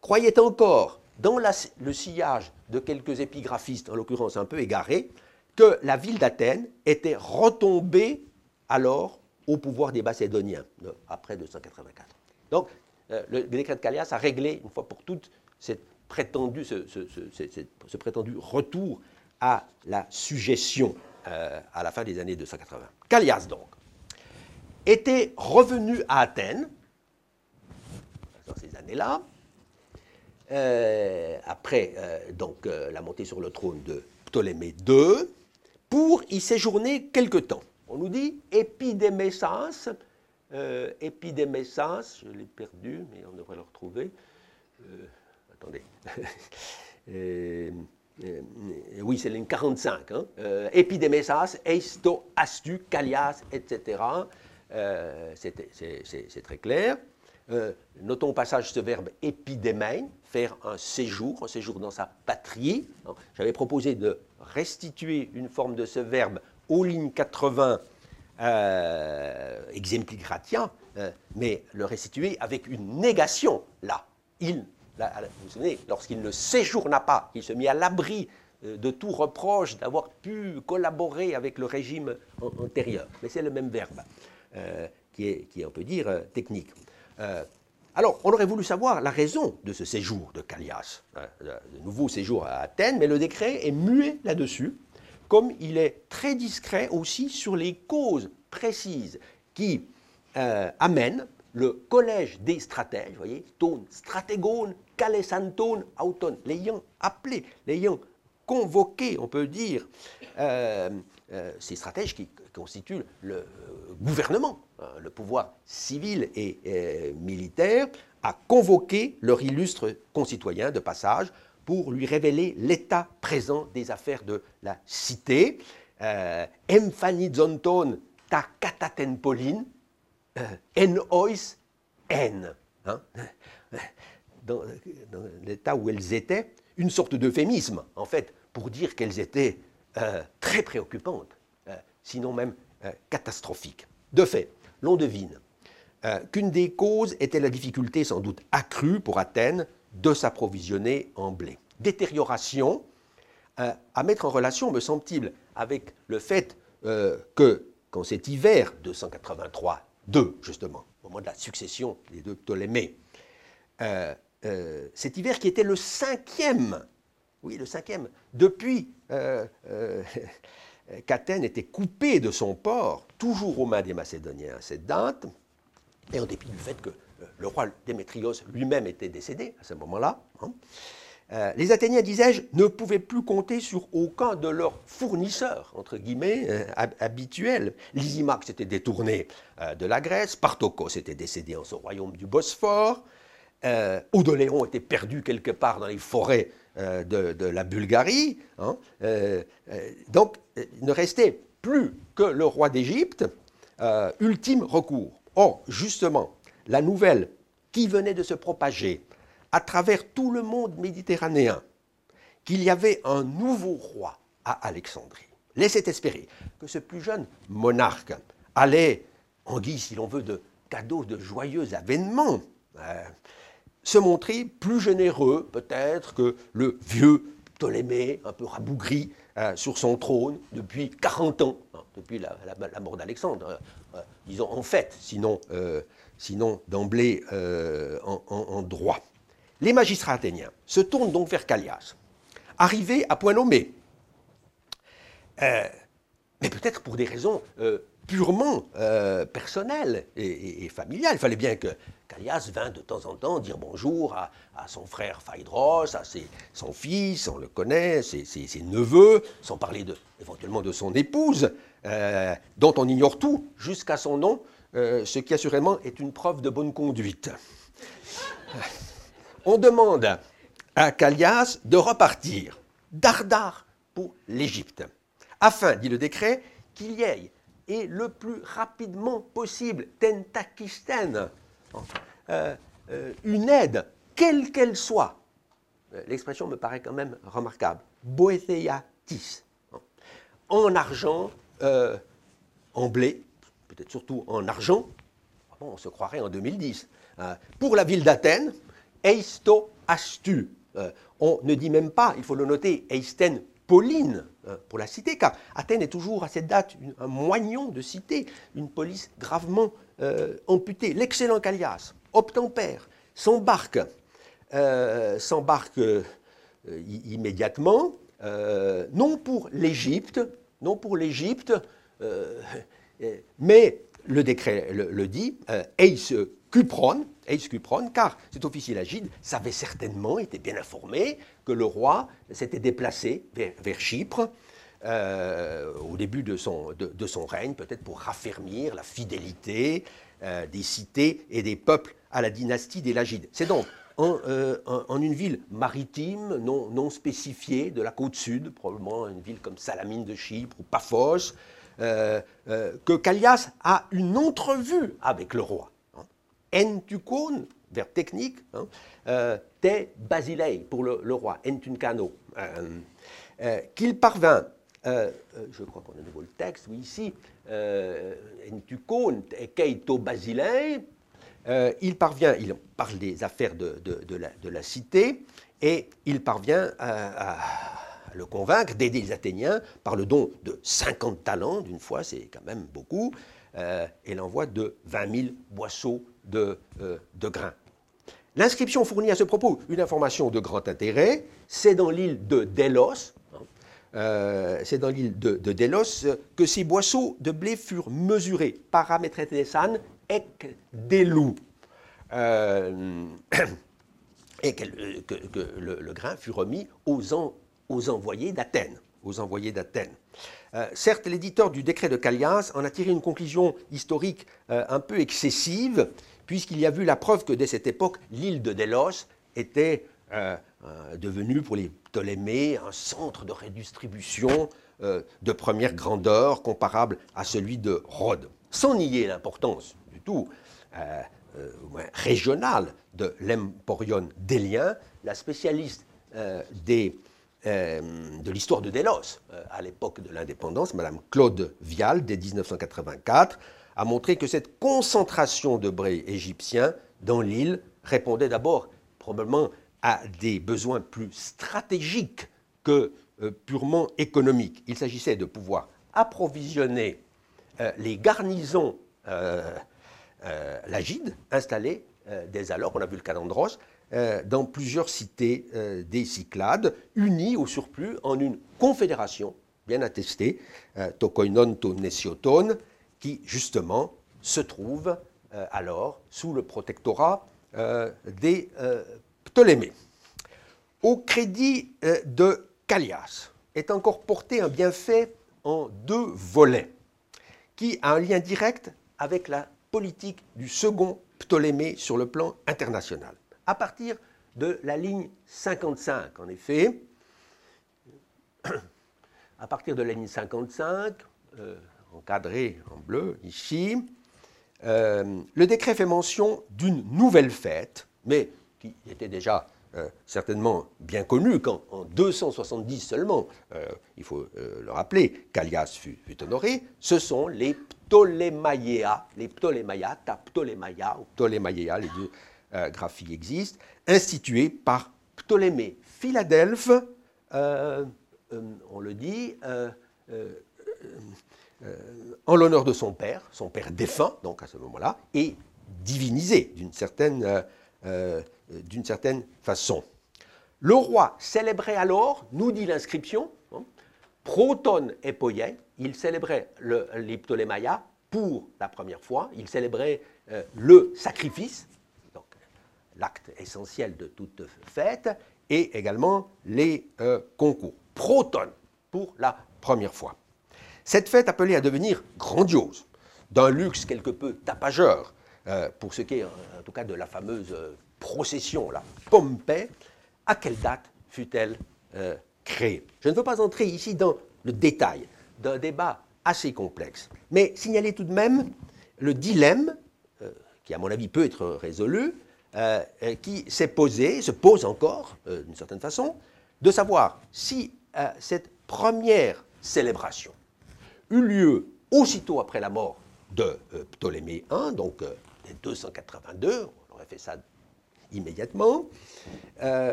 croyait encore dans le sillage de quelques épigraphistes, en l'occurrence un peu égarés, que la ville d'Athènes était retombée alors au pouvoir des Macédoniens, après 284. Donc, euh, le décret de Callias a réglé, une fois pour toutes, ce, prétendu retour à la suggestion euh, à la fin des années 280. Callias, donc, était revenu à Athènes, dans ces années-là, euh, après donc, la montée sur le trône de Ptolémée II, pour y séjourner quelque temps. On nous dit Épidémessas, Épidémessas, je l'ai perdu, mais on devrait le retrouver. attendez. [LAUGHS] oui, c'est l'année 45. Hein. Épidémessas, Eisto, Astu, Callias, etc. c'est très clair. Euh, notons au passage ce verbe épidémène, faire un séjour, un séjour dans sa patrie. J'avais proposé de restituer une forme de ce verbe aux lignes 80 euh, exempligratia, euh, mais le restituer avec une négation, là. Il, vous vous souvenez, lorsqu'il ne séjourna pas, il se mit à l'abri euh, de tout reproche d'avoir pu collaborer avec le régime antérieur. Mais c'est le même verbe, est, qui, est, on peut dire, technique. Alors, on aurait voulu savoir la raison de ce séjour de Callias, hein, de nouveau séjour à Athènes, mais le décret est muet là-dessus, comme il est très discret aussi sur les causes précises qui euh, amènent le collège des stratèges, vous voyez, ton stratégone, calesanton, auton, l'ayant appelé, l'ayant convoqué, on peut dire, euh, ces stratèges qui constituent le gouvernement euh, le pouvoir civil et euh, militaire, a convoqué leur illustre concitoyen de passage pour lui révéler l'état présent des affaires de la cité. Euh, Emphanizonton ta kataten Pauline, en ois en. Hein. Dans, l'état où elles étaient, une sorte d'euphémisme, en fait, pour dire qu'elles étaient très préoccupantes, sinon même catastrophiques. De fait, l'on devine euh, qu'une des causes était la difficulté sans doute accrue pour Athènes de s'approvisionner en blé. Détérioration euh, à mettre en relation, me semble-t-il, avec le fait euh, que, quand cet hiver 283-2, justement, au moment de la succession des deux Ptolémées, cet hiver qui était le cinquième, oui, le cinquième, depuis [LAUGHS] qu'Athènes était coupée de son port, toujours aux mains des Macédoniens à cette date, et en dépit du fait que euh, le roi Démétrios lui-même était décédé à ce moment-là, hein, euh, les Athéniens, disais-je, ne pouvaient plus compter sur aucun de leurs fournisseurs, entre guillemets, euh, habituels. Lysimaque s'était détourné de la Grèce, Partokos était décédé en son royaume du Bosphore, Odoléon était perdu quelque part dans les forêts euh, de, la Bulgarie. Hein, euh, euh, donc, il ne restait plus que le roi d'Égypte, ultime recours. Or, justement, la nouvelle qui venait de se propager à travers tout le monde méditerranéen, qu'il y avait un nouveau roi à Alexandrie, laissait espérer que ce plus jeune monarque allait, en guise, si l'on veut, de cadeaux de joyeux avènements, se montrer plus généreux peut-être que le vieux Ptolémée, un peu rabougri, euh, sur son trône depuis 40 ans, hein, depuis la, mort d'Alexandre, euh, euh, disons en fait, sinon, sinon d'emblée en, droit. Les magistrats athéniens se tournent donc vers Callias, arrivés à point nommé, mais peut-être pour des raisons purement personnel et, familial. Il fallait bien que Callias vint de temps en temps dire bonjour à, son frère Phaedros, à son fils, on le connaît, ses, ses, neveux, sans parler éventuellement de son épouse, dont on ignore tout jusqu'à son nom, ce qui assurément est une preuve de bonne conduite. On demande à Callias de repartir dardard pour l'Égypte, afin, dit le décret, qu'il y ait, et le plus rapidement possible, tentakisten, euh, euh, une aide, quelle qu'elle soit. Euh, l'expression me paraît quand même remarquable. Boetheiatis. En argent, en blé, peut-être surtout en argent. on se croirait en 2010. pour la ville d'Athènes, eisto astu. on ne dit même pas, il faut le noter, eisten Pauline euh, pour la cité, car Athènes est toujours à cette date un moignon de cité, une police gravement euh, amputée. L'excellent Callias obtempère, s'embarque, euh, immédiatement, non pour l'Égypte, non pour l'Égypte, mais le décret le, dit, Eis Cupron, Eis Cupron, car cet officier Lagide savait certainement, était bien informé, que le roi s'était déplacé vers, Chypre euh, au début de son, règne, peut-être pour raffermir la fidélité euh, des cités et des peuples à la dynastie des Lagides. C'est donc en, euh, une ville maritime non, non, spécifiée de la côte sud, probablement une ville comme Salamine de Chypre ou Paphos, que Callias a une entrevue avec le roi. En vers technique, hein, euh, te basilei pour le, roi, entuncano, euh, euh, qu'il parvint, je crois qu'on a de nouveau le texte, oui, ici, entucon keito basilei, il parvient, il parle des affaires de, de, la, cité, et il parvient à, le convaincre d'aider les Athéniens par le don de 50 talents, d'une fois, c'est quand même beaucoup, et l'envoi de 20 000 boisseaux de, de grains. L'inscription fournit à ce propos une information de grand intérêt. C'est dans l'île de Delos, hein, euh, c'est dans l'île de, Delos que ces boisseaux de blé furent mesurés, paramétrés san ek delou, euh, [COUGHS] et que, le, grain fut remis aux, aux envoyés d'Athènes. Aux envoyés d'Athènes. Euh, certes, l'éditeur du décret de Callias en a tiré une conclusion historique un peu excessive, puisqu'il y a vu la preuve que dès cette époque, l'île de Délos était euh, euh, devenue pour les Ptolémées un centre de redistribution euh, de première grandeur comparable à celui de Rhodes. Sans nier l'importance du tout régionale de l'Emporion délien, la spécialiste des, de l'histoire de Délos à l'époque de l'indépendance, Madame Claude Vial, dès 1984, a montré que cette concentration de brés égyptiens dans l'île répondait d'abord probablement à des besoins plus stratégiques que euh, purement économiques. Il s'agissait de pouvoir approvisionner euh, les garnisons euh, lagides installées dès alors, on a vu le Calandros, dans plusieurs cités des Cyclades, unies au surplus en une confédération bien attestée, Tokoinon to Nesioton, qui justement se trouve euh, alors sous le protectorat euh, des euh, Ptolémées. Au crédit de Callias est encore porté un bienfait en deux volets, qui a un lien direct avec la politique du second Ptolémée sur le plan international. À partir de la ligne 55, en effet, à partir de la ligne 55, encadré en bleu ici, euh, le décret fait mention d'une nouvelle fête, mais qui était déjà euh, certainement bien connue quand en 270 seulement, euh, il faut le rappeler, Callias fut, honoré, ce sont les Ptolémaïa, les Ptolémaïa, ta Ptolémaïa ou Ptolémaïa, les deux graphies existent, institués par Ptolémée Philadelphe, on le dit, euh, en l'honneur de son père, son père défunt, donc à ce moment-là, et divinisé d'une certaine, euh, euh, façon. Le roi célébrait alors, nous dit l'inscription, hein, proton et il célébrait le, les pour la première fois. Il célébrait le sacrifice, l'acte essentiel de toute fête, et également les concours. Proton, pour la première fois. Cette fête appelée à devenir grandiose, d'un luxe quelque peu tapageur, pour ce qui est en tout cas de la fameuse procession, la Pompée, à quelle date fut-elle créée? Je ne veux pas entrer ici dans le détail d'un débat assez complexe, mais signaler tout de même le dilemme, euh, qui à mon avis peut être résolu, euh, qui s'est posé, se pose encore euh, d'une certaine façon, de savoir si cette première célébration eut lieu aussitôt après la mort de Ptolémée I, donc 282, on aurait fait ça immédiatement,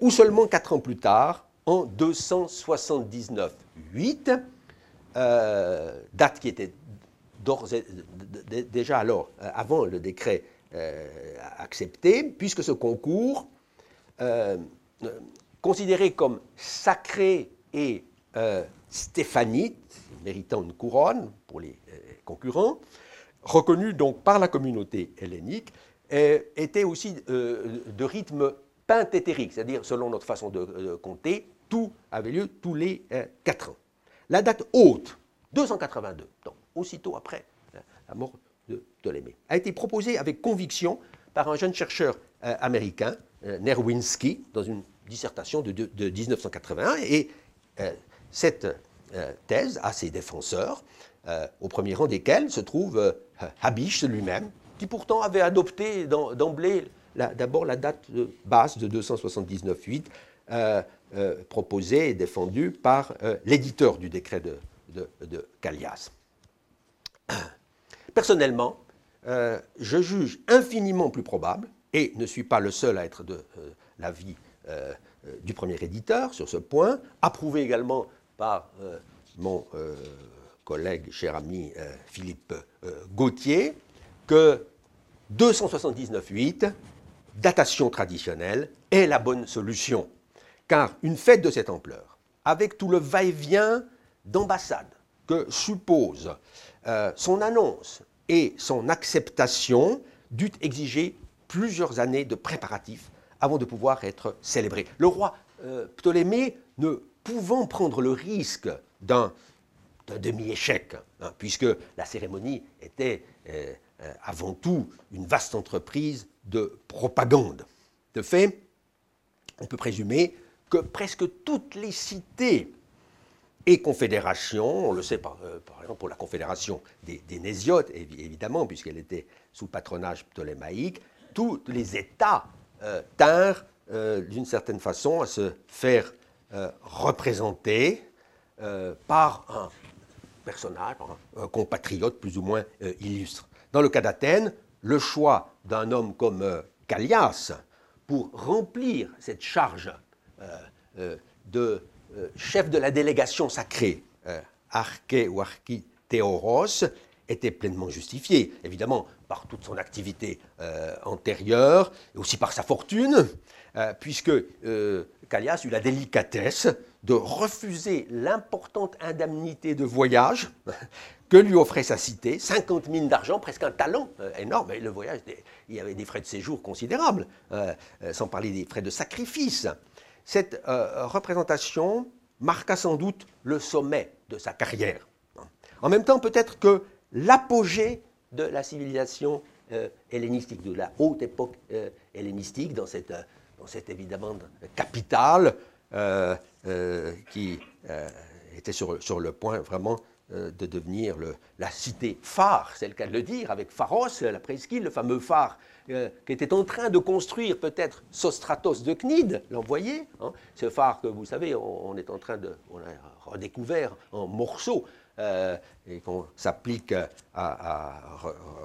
ou seulement quatre ans plus tard, en 279-8, euh, date qui était déjà alors, euh, avant le décret euh, accepté, puisque ce concours, considéré comme sacré et stéphanite, méritant une couronne pour les concurrents, reconnu donc par la communauté hellénique, était aussi de rythme pentétérique, c'est-à-dire selon notre façon de compter, tout avait lieu tous les euh, quatre ans. La date haute, 282, donc aussitôt après euh, la mort de Ptolémée, a été proposée avec conviction par un jeune chercheur euh, américain, Nerwinski, dans une dissertation de, 1981. Et cette thèse a ses défenseurs, au premier rang desquels se trouve Habish lui-même, qui pourtant avait adopté d'emblée d'abord la date de base de 279-8 euh, euh, proposé et défendu par euh, l'éditeur du décret de, de, Callias. Personnellement, je juge infiniment plus probable, et ne suis pas le seul à être de l'avis du premier éditeur sur ce point, approuvé également par mon collègue, cher ami Philippe Gauthier, que 279.8, datation traditionnelle, est la bonne solution. Car une fête de cette ampleur, avec tout le va-et-vient d'ambassade que suppose euh, son annonce et son acceptation, dut exiger plusieurs années de préparatifs avant de pouvoir être célébré. Le roi euh, Ptolémée ne pouvant prendre le risque d'un demi-échec, hein, puisque la cérémonie était euh, avant tout une vaste entreprise de propagande. De fait, on peut présumer que presque toutes les cités et confédérations, on le sait par, euh, exemple pour la confédération des, Nésiotes, évidemment, puisqu'elle était sous patronage ptolémaïque, tous les États euh, tinrent euh, d'une certaine façon à se faire représenter par un personnage, un compatriote plus ou moins illustre. Dans le cas d'Athènes, le choix d'un homme comme Callias pour remplir cette charge de chef de la délégation sacrée, Arché ou Archithéoros, était pleinement justifié, évidemment par toute son activité antérieure, et aussi par sa fortune, puisque Callias eut la délicatesse de refuser l'importante indemnité de voyage que lui offrait sa cité, 50 000 d'argent, presque un talent énorme. Et le voyage, il y avait des frais de séjour considérables, sans parler des frais de sacrifice. Cette euh, représentation marqua sans doute le sommet de sa carrière. En même temps, peut-être que l'apogée de la civilisation euh, hellénistique, de la haute époque euh, hellénistique, dans cette, dans cette évidemment capitale qui était sur, sur, le point vraiment de devenir la cité phare, c'est le cas de le dire, avec Pharos, la presqu'île, le fameux phare euh, qui était en train de construire peut-être Sostratos de Cnide, l'envoyé, hein, ce phare que vous savez, on, est en train de, a redécouvert en morceaux euh, et qu'on s'applique à,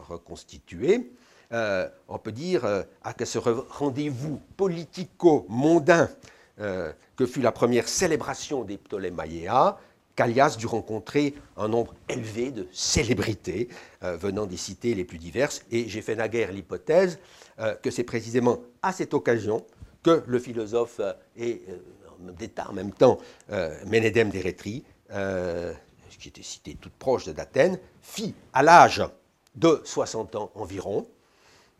reconstituer. Euh, on peut dire à ce rendez-vous politico-mondain que fut la première célébration des Ptolémaïens, Callias dut rencontrer un nombre élevé de célébrités euh, venant des cités les plus diverses, et j'ai fait naguère l'hypothèse euh, que c'est précisément à cette occasion que le philosophe euh, et d'État en même temps, Ménédème d'Érétrie, qui était cité toute proche d'Athènes, fit à l'âge de 60 ans environ,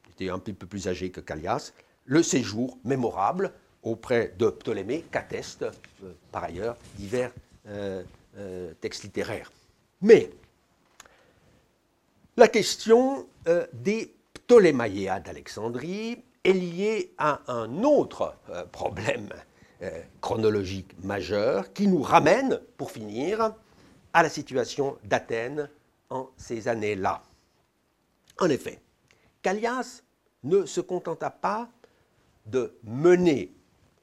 il était un petit peu plus âgé que Callias, le séjour mémorable auprès de Ptolémée qu'attestent par ailleurs divers euh, euh, textes littéraires. Mais la question des Ptolémaïa d'Alexandrie est liée à un autre problème chronologique majeur qui nous ramène, pour finir, à la situation d'Athènes en ces années-là. En effet, Callias ne se contenta pas de mener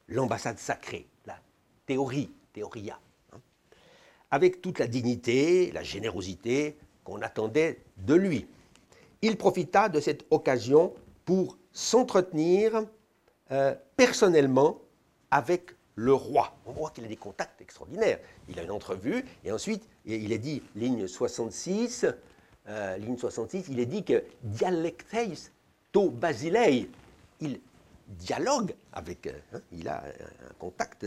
l'ambassade sacrée, la théorie, théoria, avec toute la dignité, la générosité qu'on attendait de lui. Il profita de cette occasion pour s'entretenir euh, personnellement avec le roi. On voit qu'il a des contacts extraordinaires. Il a une entrevue et ensuite il est dit, ligne 66, euh, ligne 66, il est dit que dialecteis to basilei, il dialogue avec, euh, hein, il a un contact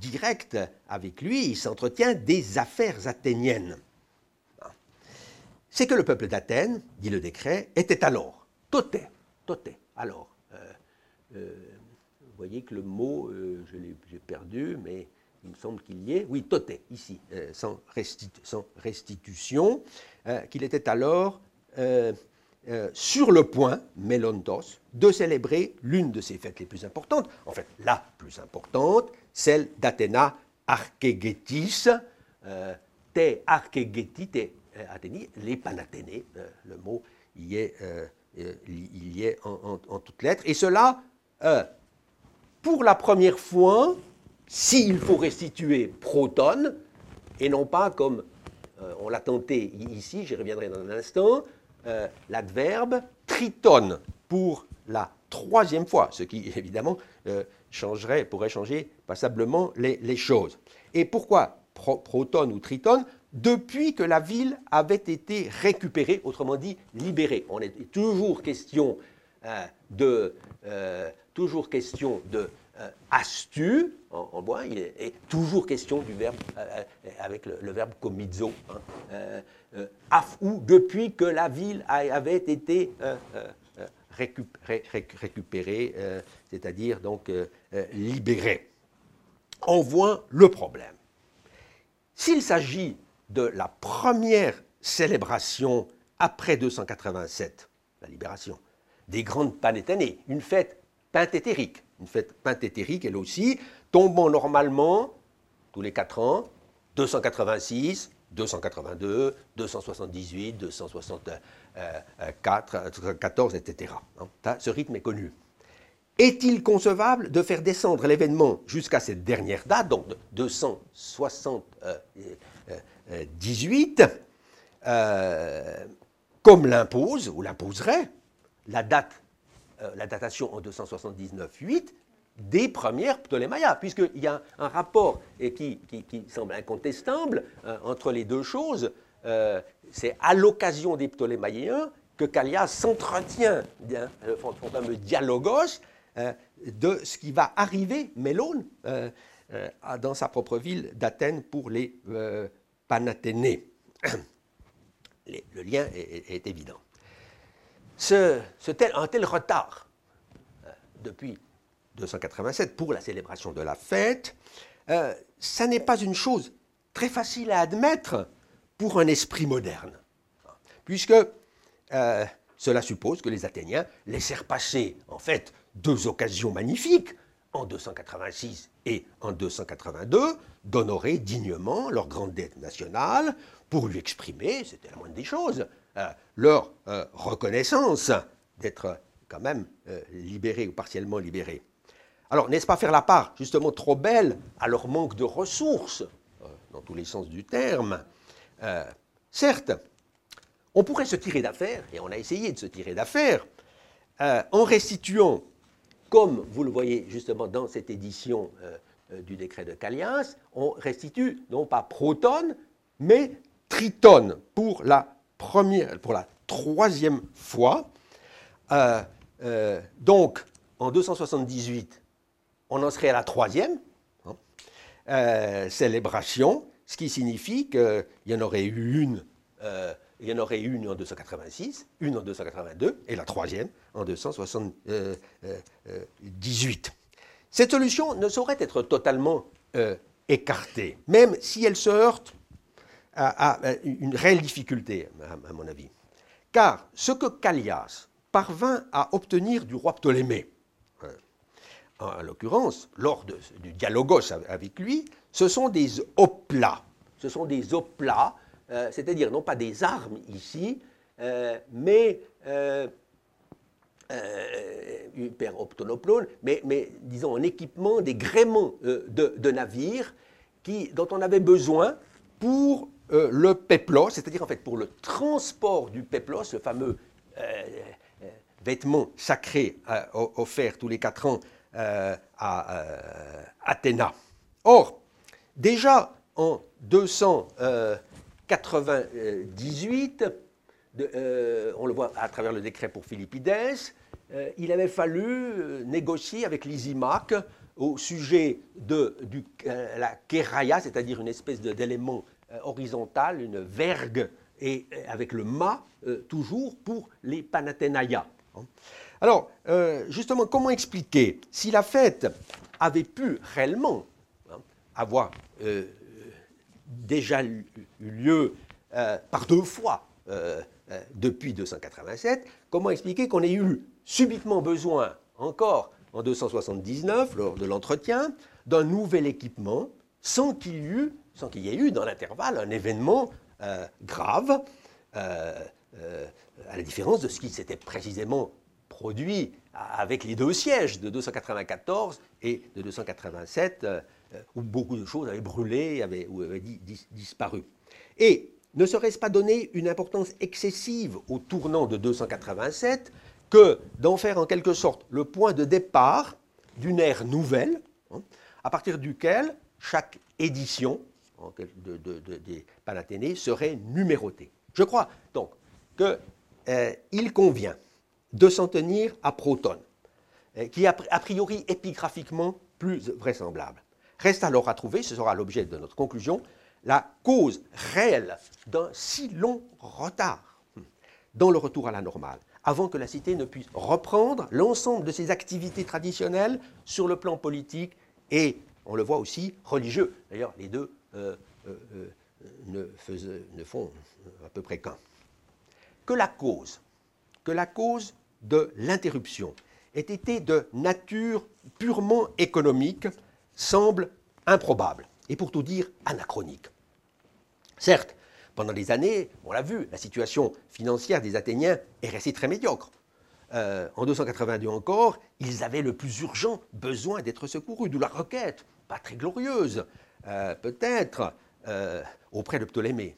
direct avec lui, il s'entretient des affaires athéniennes. C'est que le peuple d'Athènes, dit le décret, était alors, toté, toté, alors. Euh, vous voyez que le mot, je l'ai perdu, mais il me semble qu'il y est, oui, toté, ici, sans, restitution, qu'il était alors euh, sur le point, Mélontos, de célébrer l'une de ses fêtes les plus importantes, en fait la plus importante, celle d'Athéna Archegetis, euh, te te euh, Athénie, les Panathénées, le mot y est, il y est en, toutes lettres, et cela, pour la première fois, s'il faut restituer Proton, et non pas comme on l'a tenté ici, j'y reviendrai dans un instant, euh, l'adverbe triton pour la troisième fois, ce qui évidemment euh, changerait, pourrait changer passablement les, choses. Et pourquoi proton ou triton? Depuis que la ville avait été récupérée, autrement dit libérée. On est toujours question euh, de toujours question de astu en, bois, il est, toujours question du verbe avec le, verbe comizo. Hein, euh, ou depuis que la ville avait été euh, euh, c'est-à-dire donc libérée. On voit le problème. S'il s'agit de la première célébration après 287, la libération, des grandes panéthénées, une fête penthétérique, une fête penthétérique elle aussi, tombant normalement tous les quatre ans, 286, 282, 278, 264, 14, etc. Ce rythme est connu. Est-il concevable de faire descendre l'événement jusqu'à cette dernière date, donc 278, euh, comme l'impose, ou l'imposerait, la date, euh, la datation en 279-8, des premières Ptolémaïas, puisqu'il y a un rapport qui, semble incontestable euh, entre les deux choses. Euh, c'est à l'occasion des Ptolémaïens que Callias s'entretient, hein, son fameux dialogos, euh, de ce qui va arriver, Mélone, dans sa propre ville d'Athènes pour les Panathénées. [COUGHS] le lien est, évident. Ce, un tel retard depuis 287 pour la célébration de la fête, euh, ça n'est pas une chose très facile à admettre pour un esprit moderne, puisque euh, cela suppose que les Athéniens laissèrent passer en fait deux occasions magnifiques, en 286 et en 282, d'honorer dignement leur grande dette nationale pour lui exprimer, c'était la moindre des choses, euh, leur reconnaissance d'être quand même libérés ou partiellement libérés. Alors, n'est-ce pas faire la part, justement, trop belle à leur manque de ressources, euh, dans tous les sens du terme euh, Certes, on pourrait se tirer d'affaire, et on a essayé de se tirer d'affaire, euh, en restituant, comme vous le voyez justement dans cette édition du décret de Callias, on restitue non pas proton, mais triton pour la troisième fois. donc, en 278, on en serait à la troisième hein, euh, célébration, ce qui signifie qu'il y en aurait eu une euh, il y en aurait une en 286, une en 282 et la troisième en 278. Cette solution ne saurait être totalement euh, écartée, même si elle se heurte à, une réelle difficulté, à, mon avis. Car ce que Callias parvint à obtenir du roi Ptolémée, en, l'occurrence, lors du dialogos avec lui, ce sont des oplats. Ce sont des oplats, euh, c'est-à-dire non pas des armes ici, mais euh, mais, mais, disons en équipement des gréements euh, de, navires dont on avait besoin pour euh, le peplos, c'est-à-dire en fait pour le transport du peplos, le fameux vêtement sacré offert tous les quatre ans à Athéna. Or, déjà en 298, on le voit à travers le décret pour Philippides, euh, il avait fallu euh, négocier avec Lysimaque au sujet de euh, la keraya, c'est-à-dire une espèce d'élément horizontal, une vergue, et avec le mât toujours pour les Panathénaïas. Alors, justement, comment expliquer si la fête avait pu réellement hein, avoir déjà eu lieu par deux fois depuis 287, comment expliquer qu'on ait eu subitement besoin, encore en 279, lors de l'entretien, d'un nouvel équipement, sans qu'il y, sans qu'il y ait eu dans l'intervalle un événement euh, grave, euh, euh, à la différence de ce qui s'était précisément produit avec les deux sièges de 294 et de 287, où beaucoup de choses avaient brûlé avaient, ou avaient disparu. Et ne serait-ce pas donner une importance excessive au tournant de 287 que d'en faire en quelque sorte le point de départ d'une ère nouvelle, hein, à partir duquel chaque édition des Panathénées serait numérotée. Je crois donc qu'il euh, convient de s'en tenir à Protone, euh, qui est a priori épigraphiquement plus vraisemblable. Reste alors à trouver, ce sera l'objet de notre conclusion, la cause réelle d'un si long retard hmm, dans le retour à la normale avant que la cité ne puisse reprendre l'ensemble de ses activités traditionnelles sur le plan politique et, on le voit aussi, religieux. D'ailleurs, les deux euh, euh, euh, ne, font à peu près qu'un. Que la cause, que la cause de l'interruption ait été de nature purement économique semble improbable et pour tout dire anachronique. Certes, pendant des années, on l'a vu, la situation financière des Athéniens est restée très médiocre. Euh, en 282 encore, ils avaient le plus urgent besoin d'être secourus, d'où la requête, pas très glorieuse, euh, peut-être, euh, auprès de Ptolémée.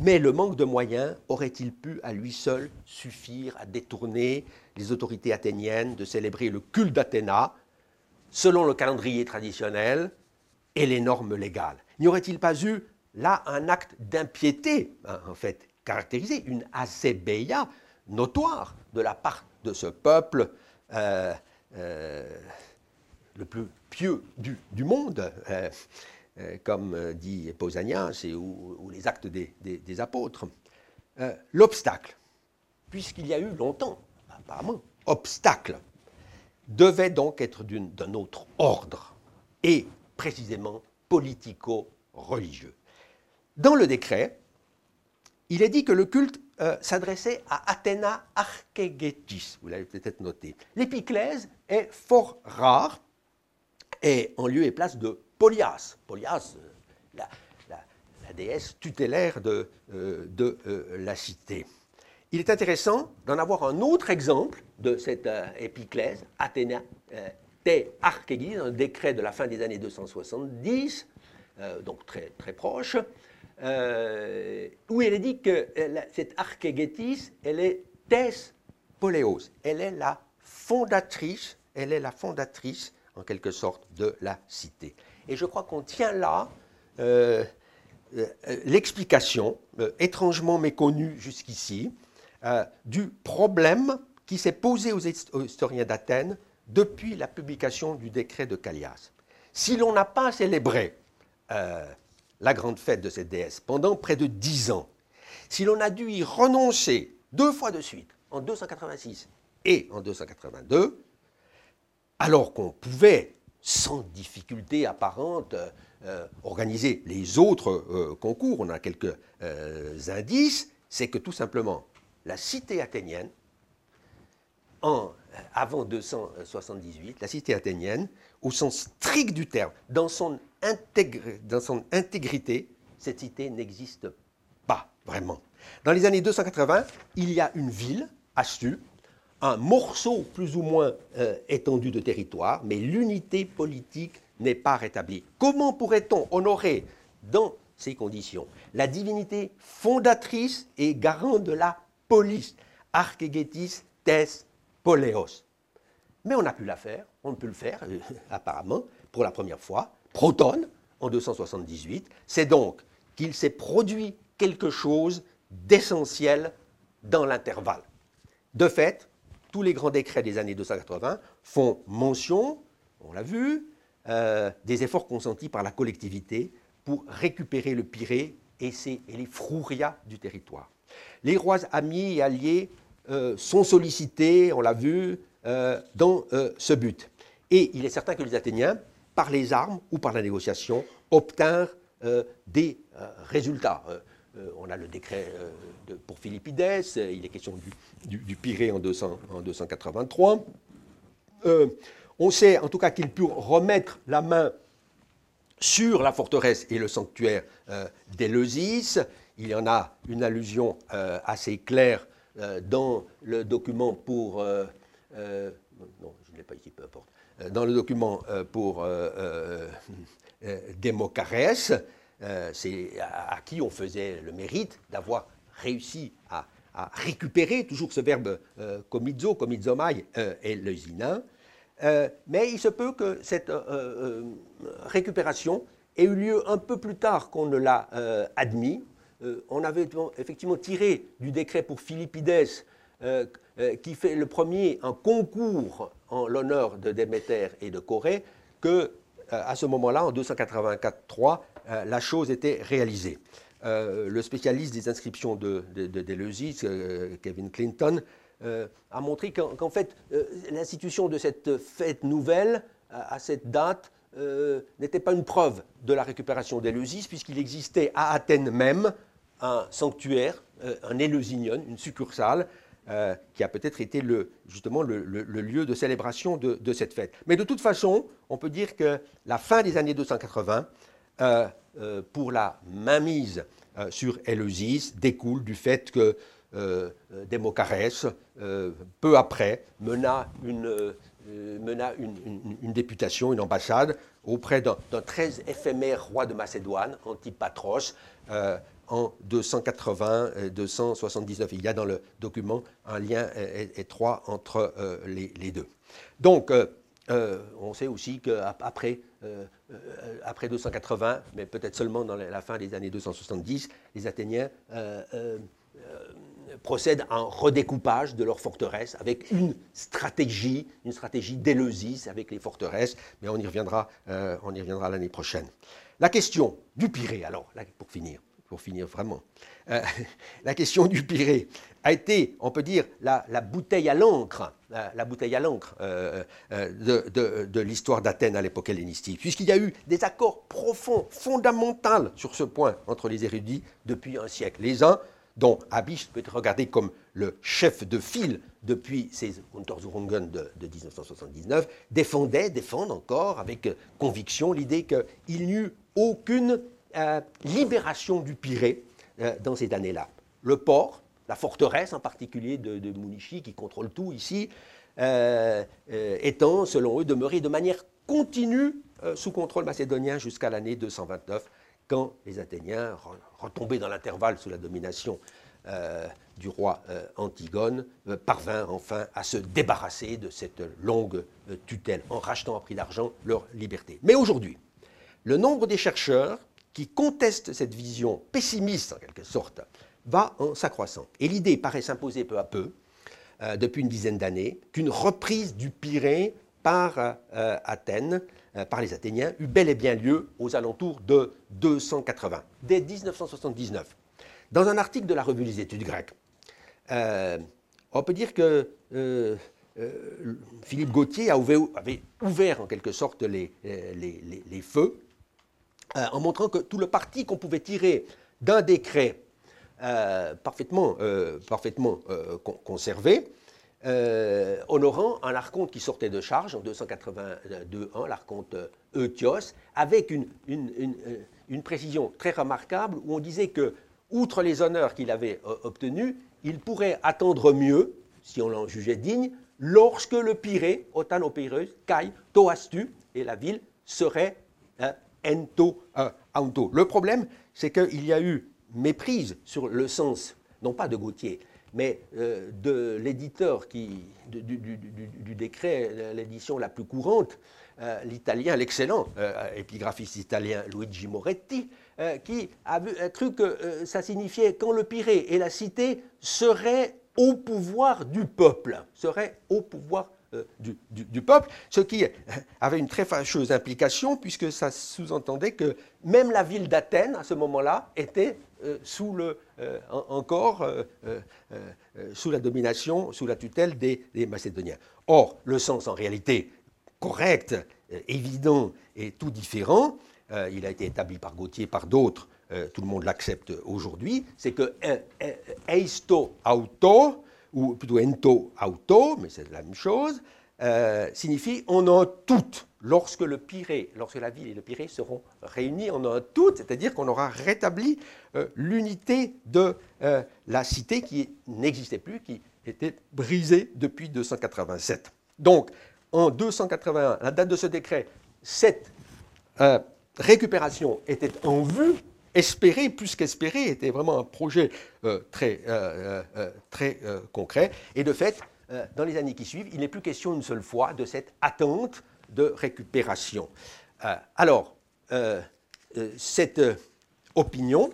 Mais le manque de moyens aurait-il pu à lui seul suffire à détourner les autorités athéniennes de célébrer le culte d'Athéna selon le calendrier traditionnel et les normes légales? N'y aurait-il pas eu là un acte d'impiété, hein, en fait, caractérisé, une acébeia notoire de la part de ce peuple euh, euh, le plus pieux du, monde, euh, comme dit Pausanias, ou, les actes des, apôtres. L'obstacle, puisqu'il y a eu longtemps, apparemment, obstacle, devait donc être d'un autre ordre, et précisément politico-religieux. Dans le décret, il est dit que le culte euh, s'adressait à Athéna Archegetis, vous l'avez peut-être noté. L'épiclèse est fort rare et en lieu et place de Polias. Polias, euh, la, déesse tutélaire de, euh, la cité. Il est intéressant d'en avoir un autre exemple de cette épiclèse, Athéna te Archegetis, un décret de la fin des années 270, donc très, très proche, euh, où il est dit que euh, cette archégétis, elle est tes poléos, elle est la fondatrice, elle est la fondatrice en quelque sorte de la cité. Et je crois qu'on tient là euh, l'explication, étrangement méconnue jusqu'ici, du problème qui s'est posé aux historiens d'Athènes depuis la publication du décret de Callias. Si l'on n'a pas célébré la grande fête de cette déesse pendant près de dix ans, si l'on a dû y renoncer deux fois de suite, en 286 et en 282, alors qu'on pouvait, sans difficulté apparente, euh, organiser les autres euh, concours, on a quelques euh, indices, c'est que tout simplement, la cité athénienne, en, avant 278, la cité athénienne, au sens strict du terme, dans son, dans son intégrité, cette cité n'existe pas vraiment. Dans les années 280, il y a une ville, Astu, un morceau plus ou moins étendu de territoire, mais l'unité politique n'est pas rétabli. Comment pourrait-on honorer dans ces conditions la divinité fondatrice et garant de la police, archegetis tes poléos Mais on a pu la faire, on peut le faire euh, apparemment pour la première fois, Proton en 278. C'est donc qu'il s'est produit quelque chose d'essentiel dans l'intervalle. De fait, tous les grands décrets des années 280 font mention, on l'a vu, euh, des efforts consentis par la collectivité pour récupérer le Pirée et, les frourias du territoire. Les rois amis et alliés euh, sont sollicités, on l'a vu, euh, dans ce but. Et il est certain que les Athéniens, par les armes ou par la négociation, obtinrent des résultats. On a le décret pour Philippides, il est question du, Pirée en, en 283. On sait en tout cas qu'ils purent remettre la main sur la forteresse et le sanctuaire euh, d'Éleusis. Il y en a une allusion euh, assez claire euh, dans le document pour. non, je ne l'ai pas ici, peu importe. Dans le document pour Démocarès, c'est à, qui on faisait le mérite d'avoir réussi à, récupérer toujours ce verbe comizo, comizomai et leusina, euh, mais il se peut que cette euh, euh, récupération ait eu lieu un peu plus tard qu'on ne l'a admis. on avait effectivement tiré du décret pour Philippides, qui fait le premier un concours en l'honneur de Déméter et de Corée, que à ce moment-là, en 284-3, la chose était réalisée. le spécialiste des inscriptions de, de, Kevin Clinton, euh, a montré qu'en fait, euh, l'institution de cette fête nouvelle, à, cette date, euh, n'était pas une preuve de la récupération d'Éleusis, puisqu'il existait à Athènes même un sanctuaire, un Éleusinion, une succursale, qui a peut-être été justement le, lieu de célébration de, cette fête. Mais de toute façon, on peut dire que la fin des années 280, pour la mainmise sur Éleusis, découle du fait que euh, Démocarès, euh, peu après, mena, une, euh, mena une, députation, une ambassade, auprès d'un très éphémère roi de Macédoine, Antipatros, en 280-279. Il y a dans le document un lien étroit entre les, deux. Donc, on sait aussi qu'après après 280, mais peut-être seulement dans la fin des années 270, les Athéniens procèdent à un redécoupage de leurs forteresses avec une stratégie, une stratégie d'Éleusis avec les forteresses, mais on y reviendra, euh, on y reviendra l'année prochaine. La question du Pirée, alors, pour finir, pour finir vraiment, euh, [LAUGHS] la question du Pirée a été, on peut dire, la, bouteille à l'encre, la, bouteille à l'encre euh, de, de l'histoire d'Athènes à l'époque hellénistique, puisqu'il y a eu des accords profonds, fondamentaux sur ce point entre les érudits depuis un siècle. Les uns dont Habicht peut être regardé comme le chef de file depuis ses Untersuchungen de, de 1979, défendait, défendent encore avec conviction l'idée qu'il n'y eut aucune euh, libération du Pirée euh, dans ces années-là. Le port, la forteresse en particulier de, de Munichi, qui contrôle tout ici, euh, étant, selon eux, demeuré de manière continue sous contrôle macédonien jusqu'à l'année 229 quand les Athéniens, retombés dans l'intervalle sous la domination du roi Antigone, parvinrent enfin à se débarrasser de cette longue tutelle en rachetant à prix d'argent leur liberté. Mais aujourd'hui, le nombre des chercheurs qui contestent cette vision pessimiste en quelque sorte va en s'accroissant. Et l'idée paraît s'imposer peu à peu, depuis une dizaine d'années, qu'une reprise du Pirée par Athènes euh, par les Athéniens eut bel et bien lieu aux alentours de 280, dès 1979. Dans un article de la revue des études grecques, on peut dire que Philippe Gauthier avait ouvert en quelque sorte les feux en montrant que tout le parti qu'on pouvait tirer d'un décret euh, parfaitement, euh, parfaitement euh, conservé, honorant un archonte qui sortait de charge en 282-1, l'archonte Euthios, avec une, une, précision très remarquable où on disait que, outre les honneurs qu'il avait obtenus, il pourrait attendre mieux, si on l'en jugeait digne, lorsque le Pirée, Otanopeireus, Kai, Toastu, et la ville serait Ento, Anto. Le problème, c'est qu'il y a eu méprise sur le sens, non pas de Gauthier, mais euh, de l'éditeur qui, du, décret, l'édition la plus courante, euh, l'italien, l'excellent euh, épigraphiste italien Luigi Moretti, qui a, cru que ça signifiait quand le Pirée et la cité seraient au pouvoir du peuple, seraient au pouvoir euh, du, peuple, ce qui avait une très fâcheuse implication puisque ça sous-entendait que même la ville d'Athènes, à ce moment-là, était euh, sous le, euh, encore sous la domination, sous la tutelle des, Macédoniens. Or, le sens en réalité correct, évident et tout différent, il a été établi par Gauthier, par d'autres, tout le monde l'accepte aujourd'hui, c'est que eisto auto, ou plutôt ento auto, mais c'est la même chose, euh, signifie on a tout. Lorsque le Pirée, lorsque la ville et le Pirée seront réunis, on a tout, c'est-à-dire qu'on aura rétabli euh, l'unité de euh, la cité qui n'existait plus, qui était brisée depuis 287. Donc, en 281, la date de ce décret, cette récupération était en vue espéré, plus qu'espéré, était vraiment un projet euh, très, euh, euh, très concret. Et de fait, dans les années qui suivent, il n'est plus question une seule fois de cette attente de récupération. alors, cette opinion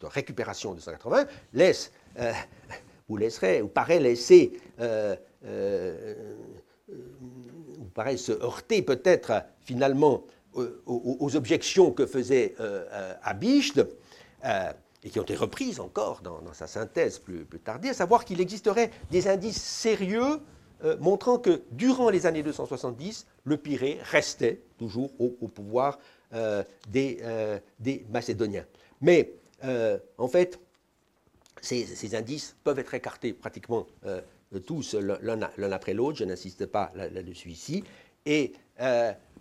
de récupération de 180 laisse, ou laisserait, ou paraît laisser, ou paraît se heurter peut-être finalement aux, objections que faisait euh, euh Abicht, euh, et qui ont été reprises encore dans, sa synthèse plus, tardive, à savoir qu'il existerait des indices sérieux euh, montrant que durant les années 270, le Pirée restait toujours au, pouvoir des, des, Macédoniens. Mais en fait, ces, indices peuvent être écartés pratiquement tous l'un après l'autre, je n'insiste pas là-dessus ici, et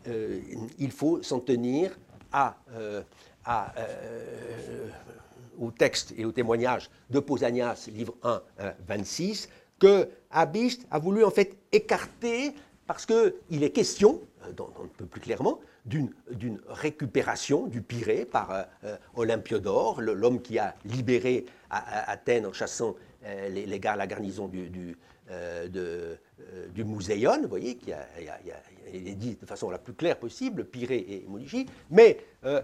euh, il faut s'en tenir euh, euh, au texte et au témoignage de Pausanias, livre 1, 26, que Abist a voulu en fait écarter parce qu'il est question, un peu plus clairement, d'une récupération du Pirée par Olympiodore, l'homme qui a libéré Athènes en chassant les, les, la garnison du, du, de, du Muséon, vous voyez, qui il est dit de façon la plus claire possible, Pirée et Monichi, mais euh,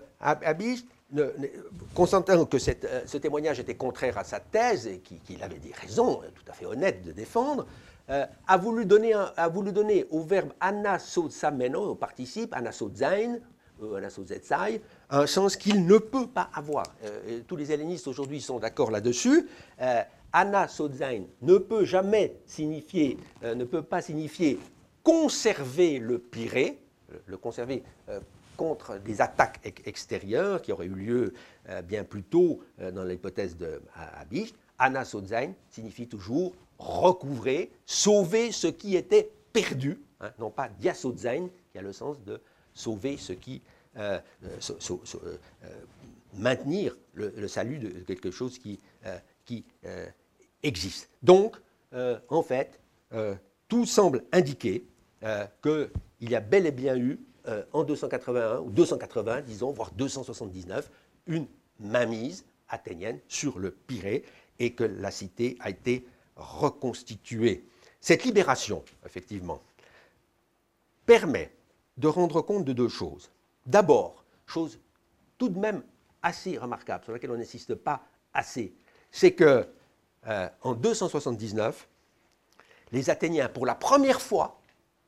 consentant que euh, ce témoignage était contraire à sa thèse et qu'il avait des raisons euh, tout à fait honnêtes de défendre, euh, a, voulu donner a voulu donner au verbe anasotsameno, au participe, anasotzain, anasotzetzai, un sens qu'il ne peut pas avoir. tous les hellénistes aujourd'hui sont d'accord là-dessus. Anasotzain ne peut jamais signifier, ne peut pas signifier conserver le Pirée, le conserver euh, contre des attaques extérieures qui auraient eu lieu euh, bien plus tôt euh, dans l'hypothèse de Habicht. Anasodzain signifie toujours recouvrer, sauver ce qui était perdu, hein, non pas diasodzain, qui a le sens de sauver ce qui. maintenir le, salut de quelque chose qui existe. Donc, en fait, tout semble indiquer euh, qu'il y a bel et bien eu, euh, en 281, ou 280, disons, voire 279, une mainmise athénienne sur le Pirée et que la cité a été reconstituée. Cette libération, effectivement, permet de rendre compte de deux choses. D'abord, chose tout de même assez remarquable, sur laquelle on n'insiste pas assez, c'est que euh, en 279, les Athéniens, pour la première fois,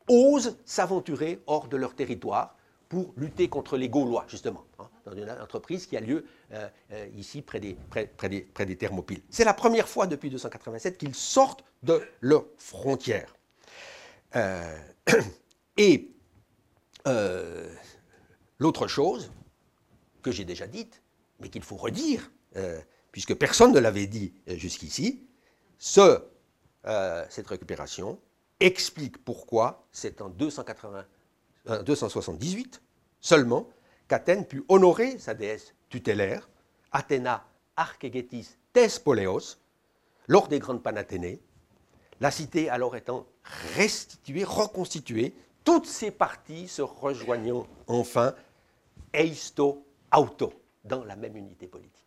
osent s'aventurer hors de leur territoire, pour lutter contre les Gaulois, justement, hein, dans une entreprise qui a lieu euh, euh, ici près des, près, des, près des Thermopyles. C'est la première fois depuis 287 qu'ils sortent de leurs frontières. [CLEARS THROAT] Et l'autre chose que j'ai déjà dite, mais qu'il faut redire, puisque personne ne l'avait dit jusqu'ici, ce, cette récupération explique pourquoi c'est en 280 278 seulement qu'Athènes put honorer sa déesse tutélaire, Athéna Archegetis Thespoleos, lors des grandes Panathénées, la cité alors étant restituée, reconstituée, toutes ses parties se rejoignant enfin eisto auto, dans la même unité politique.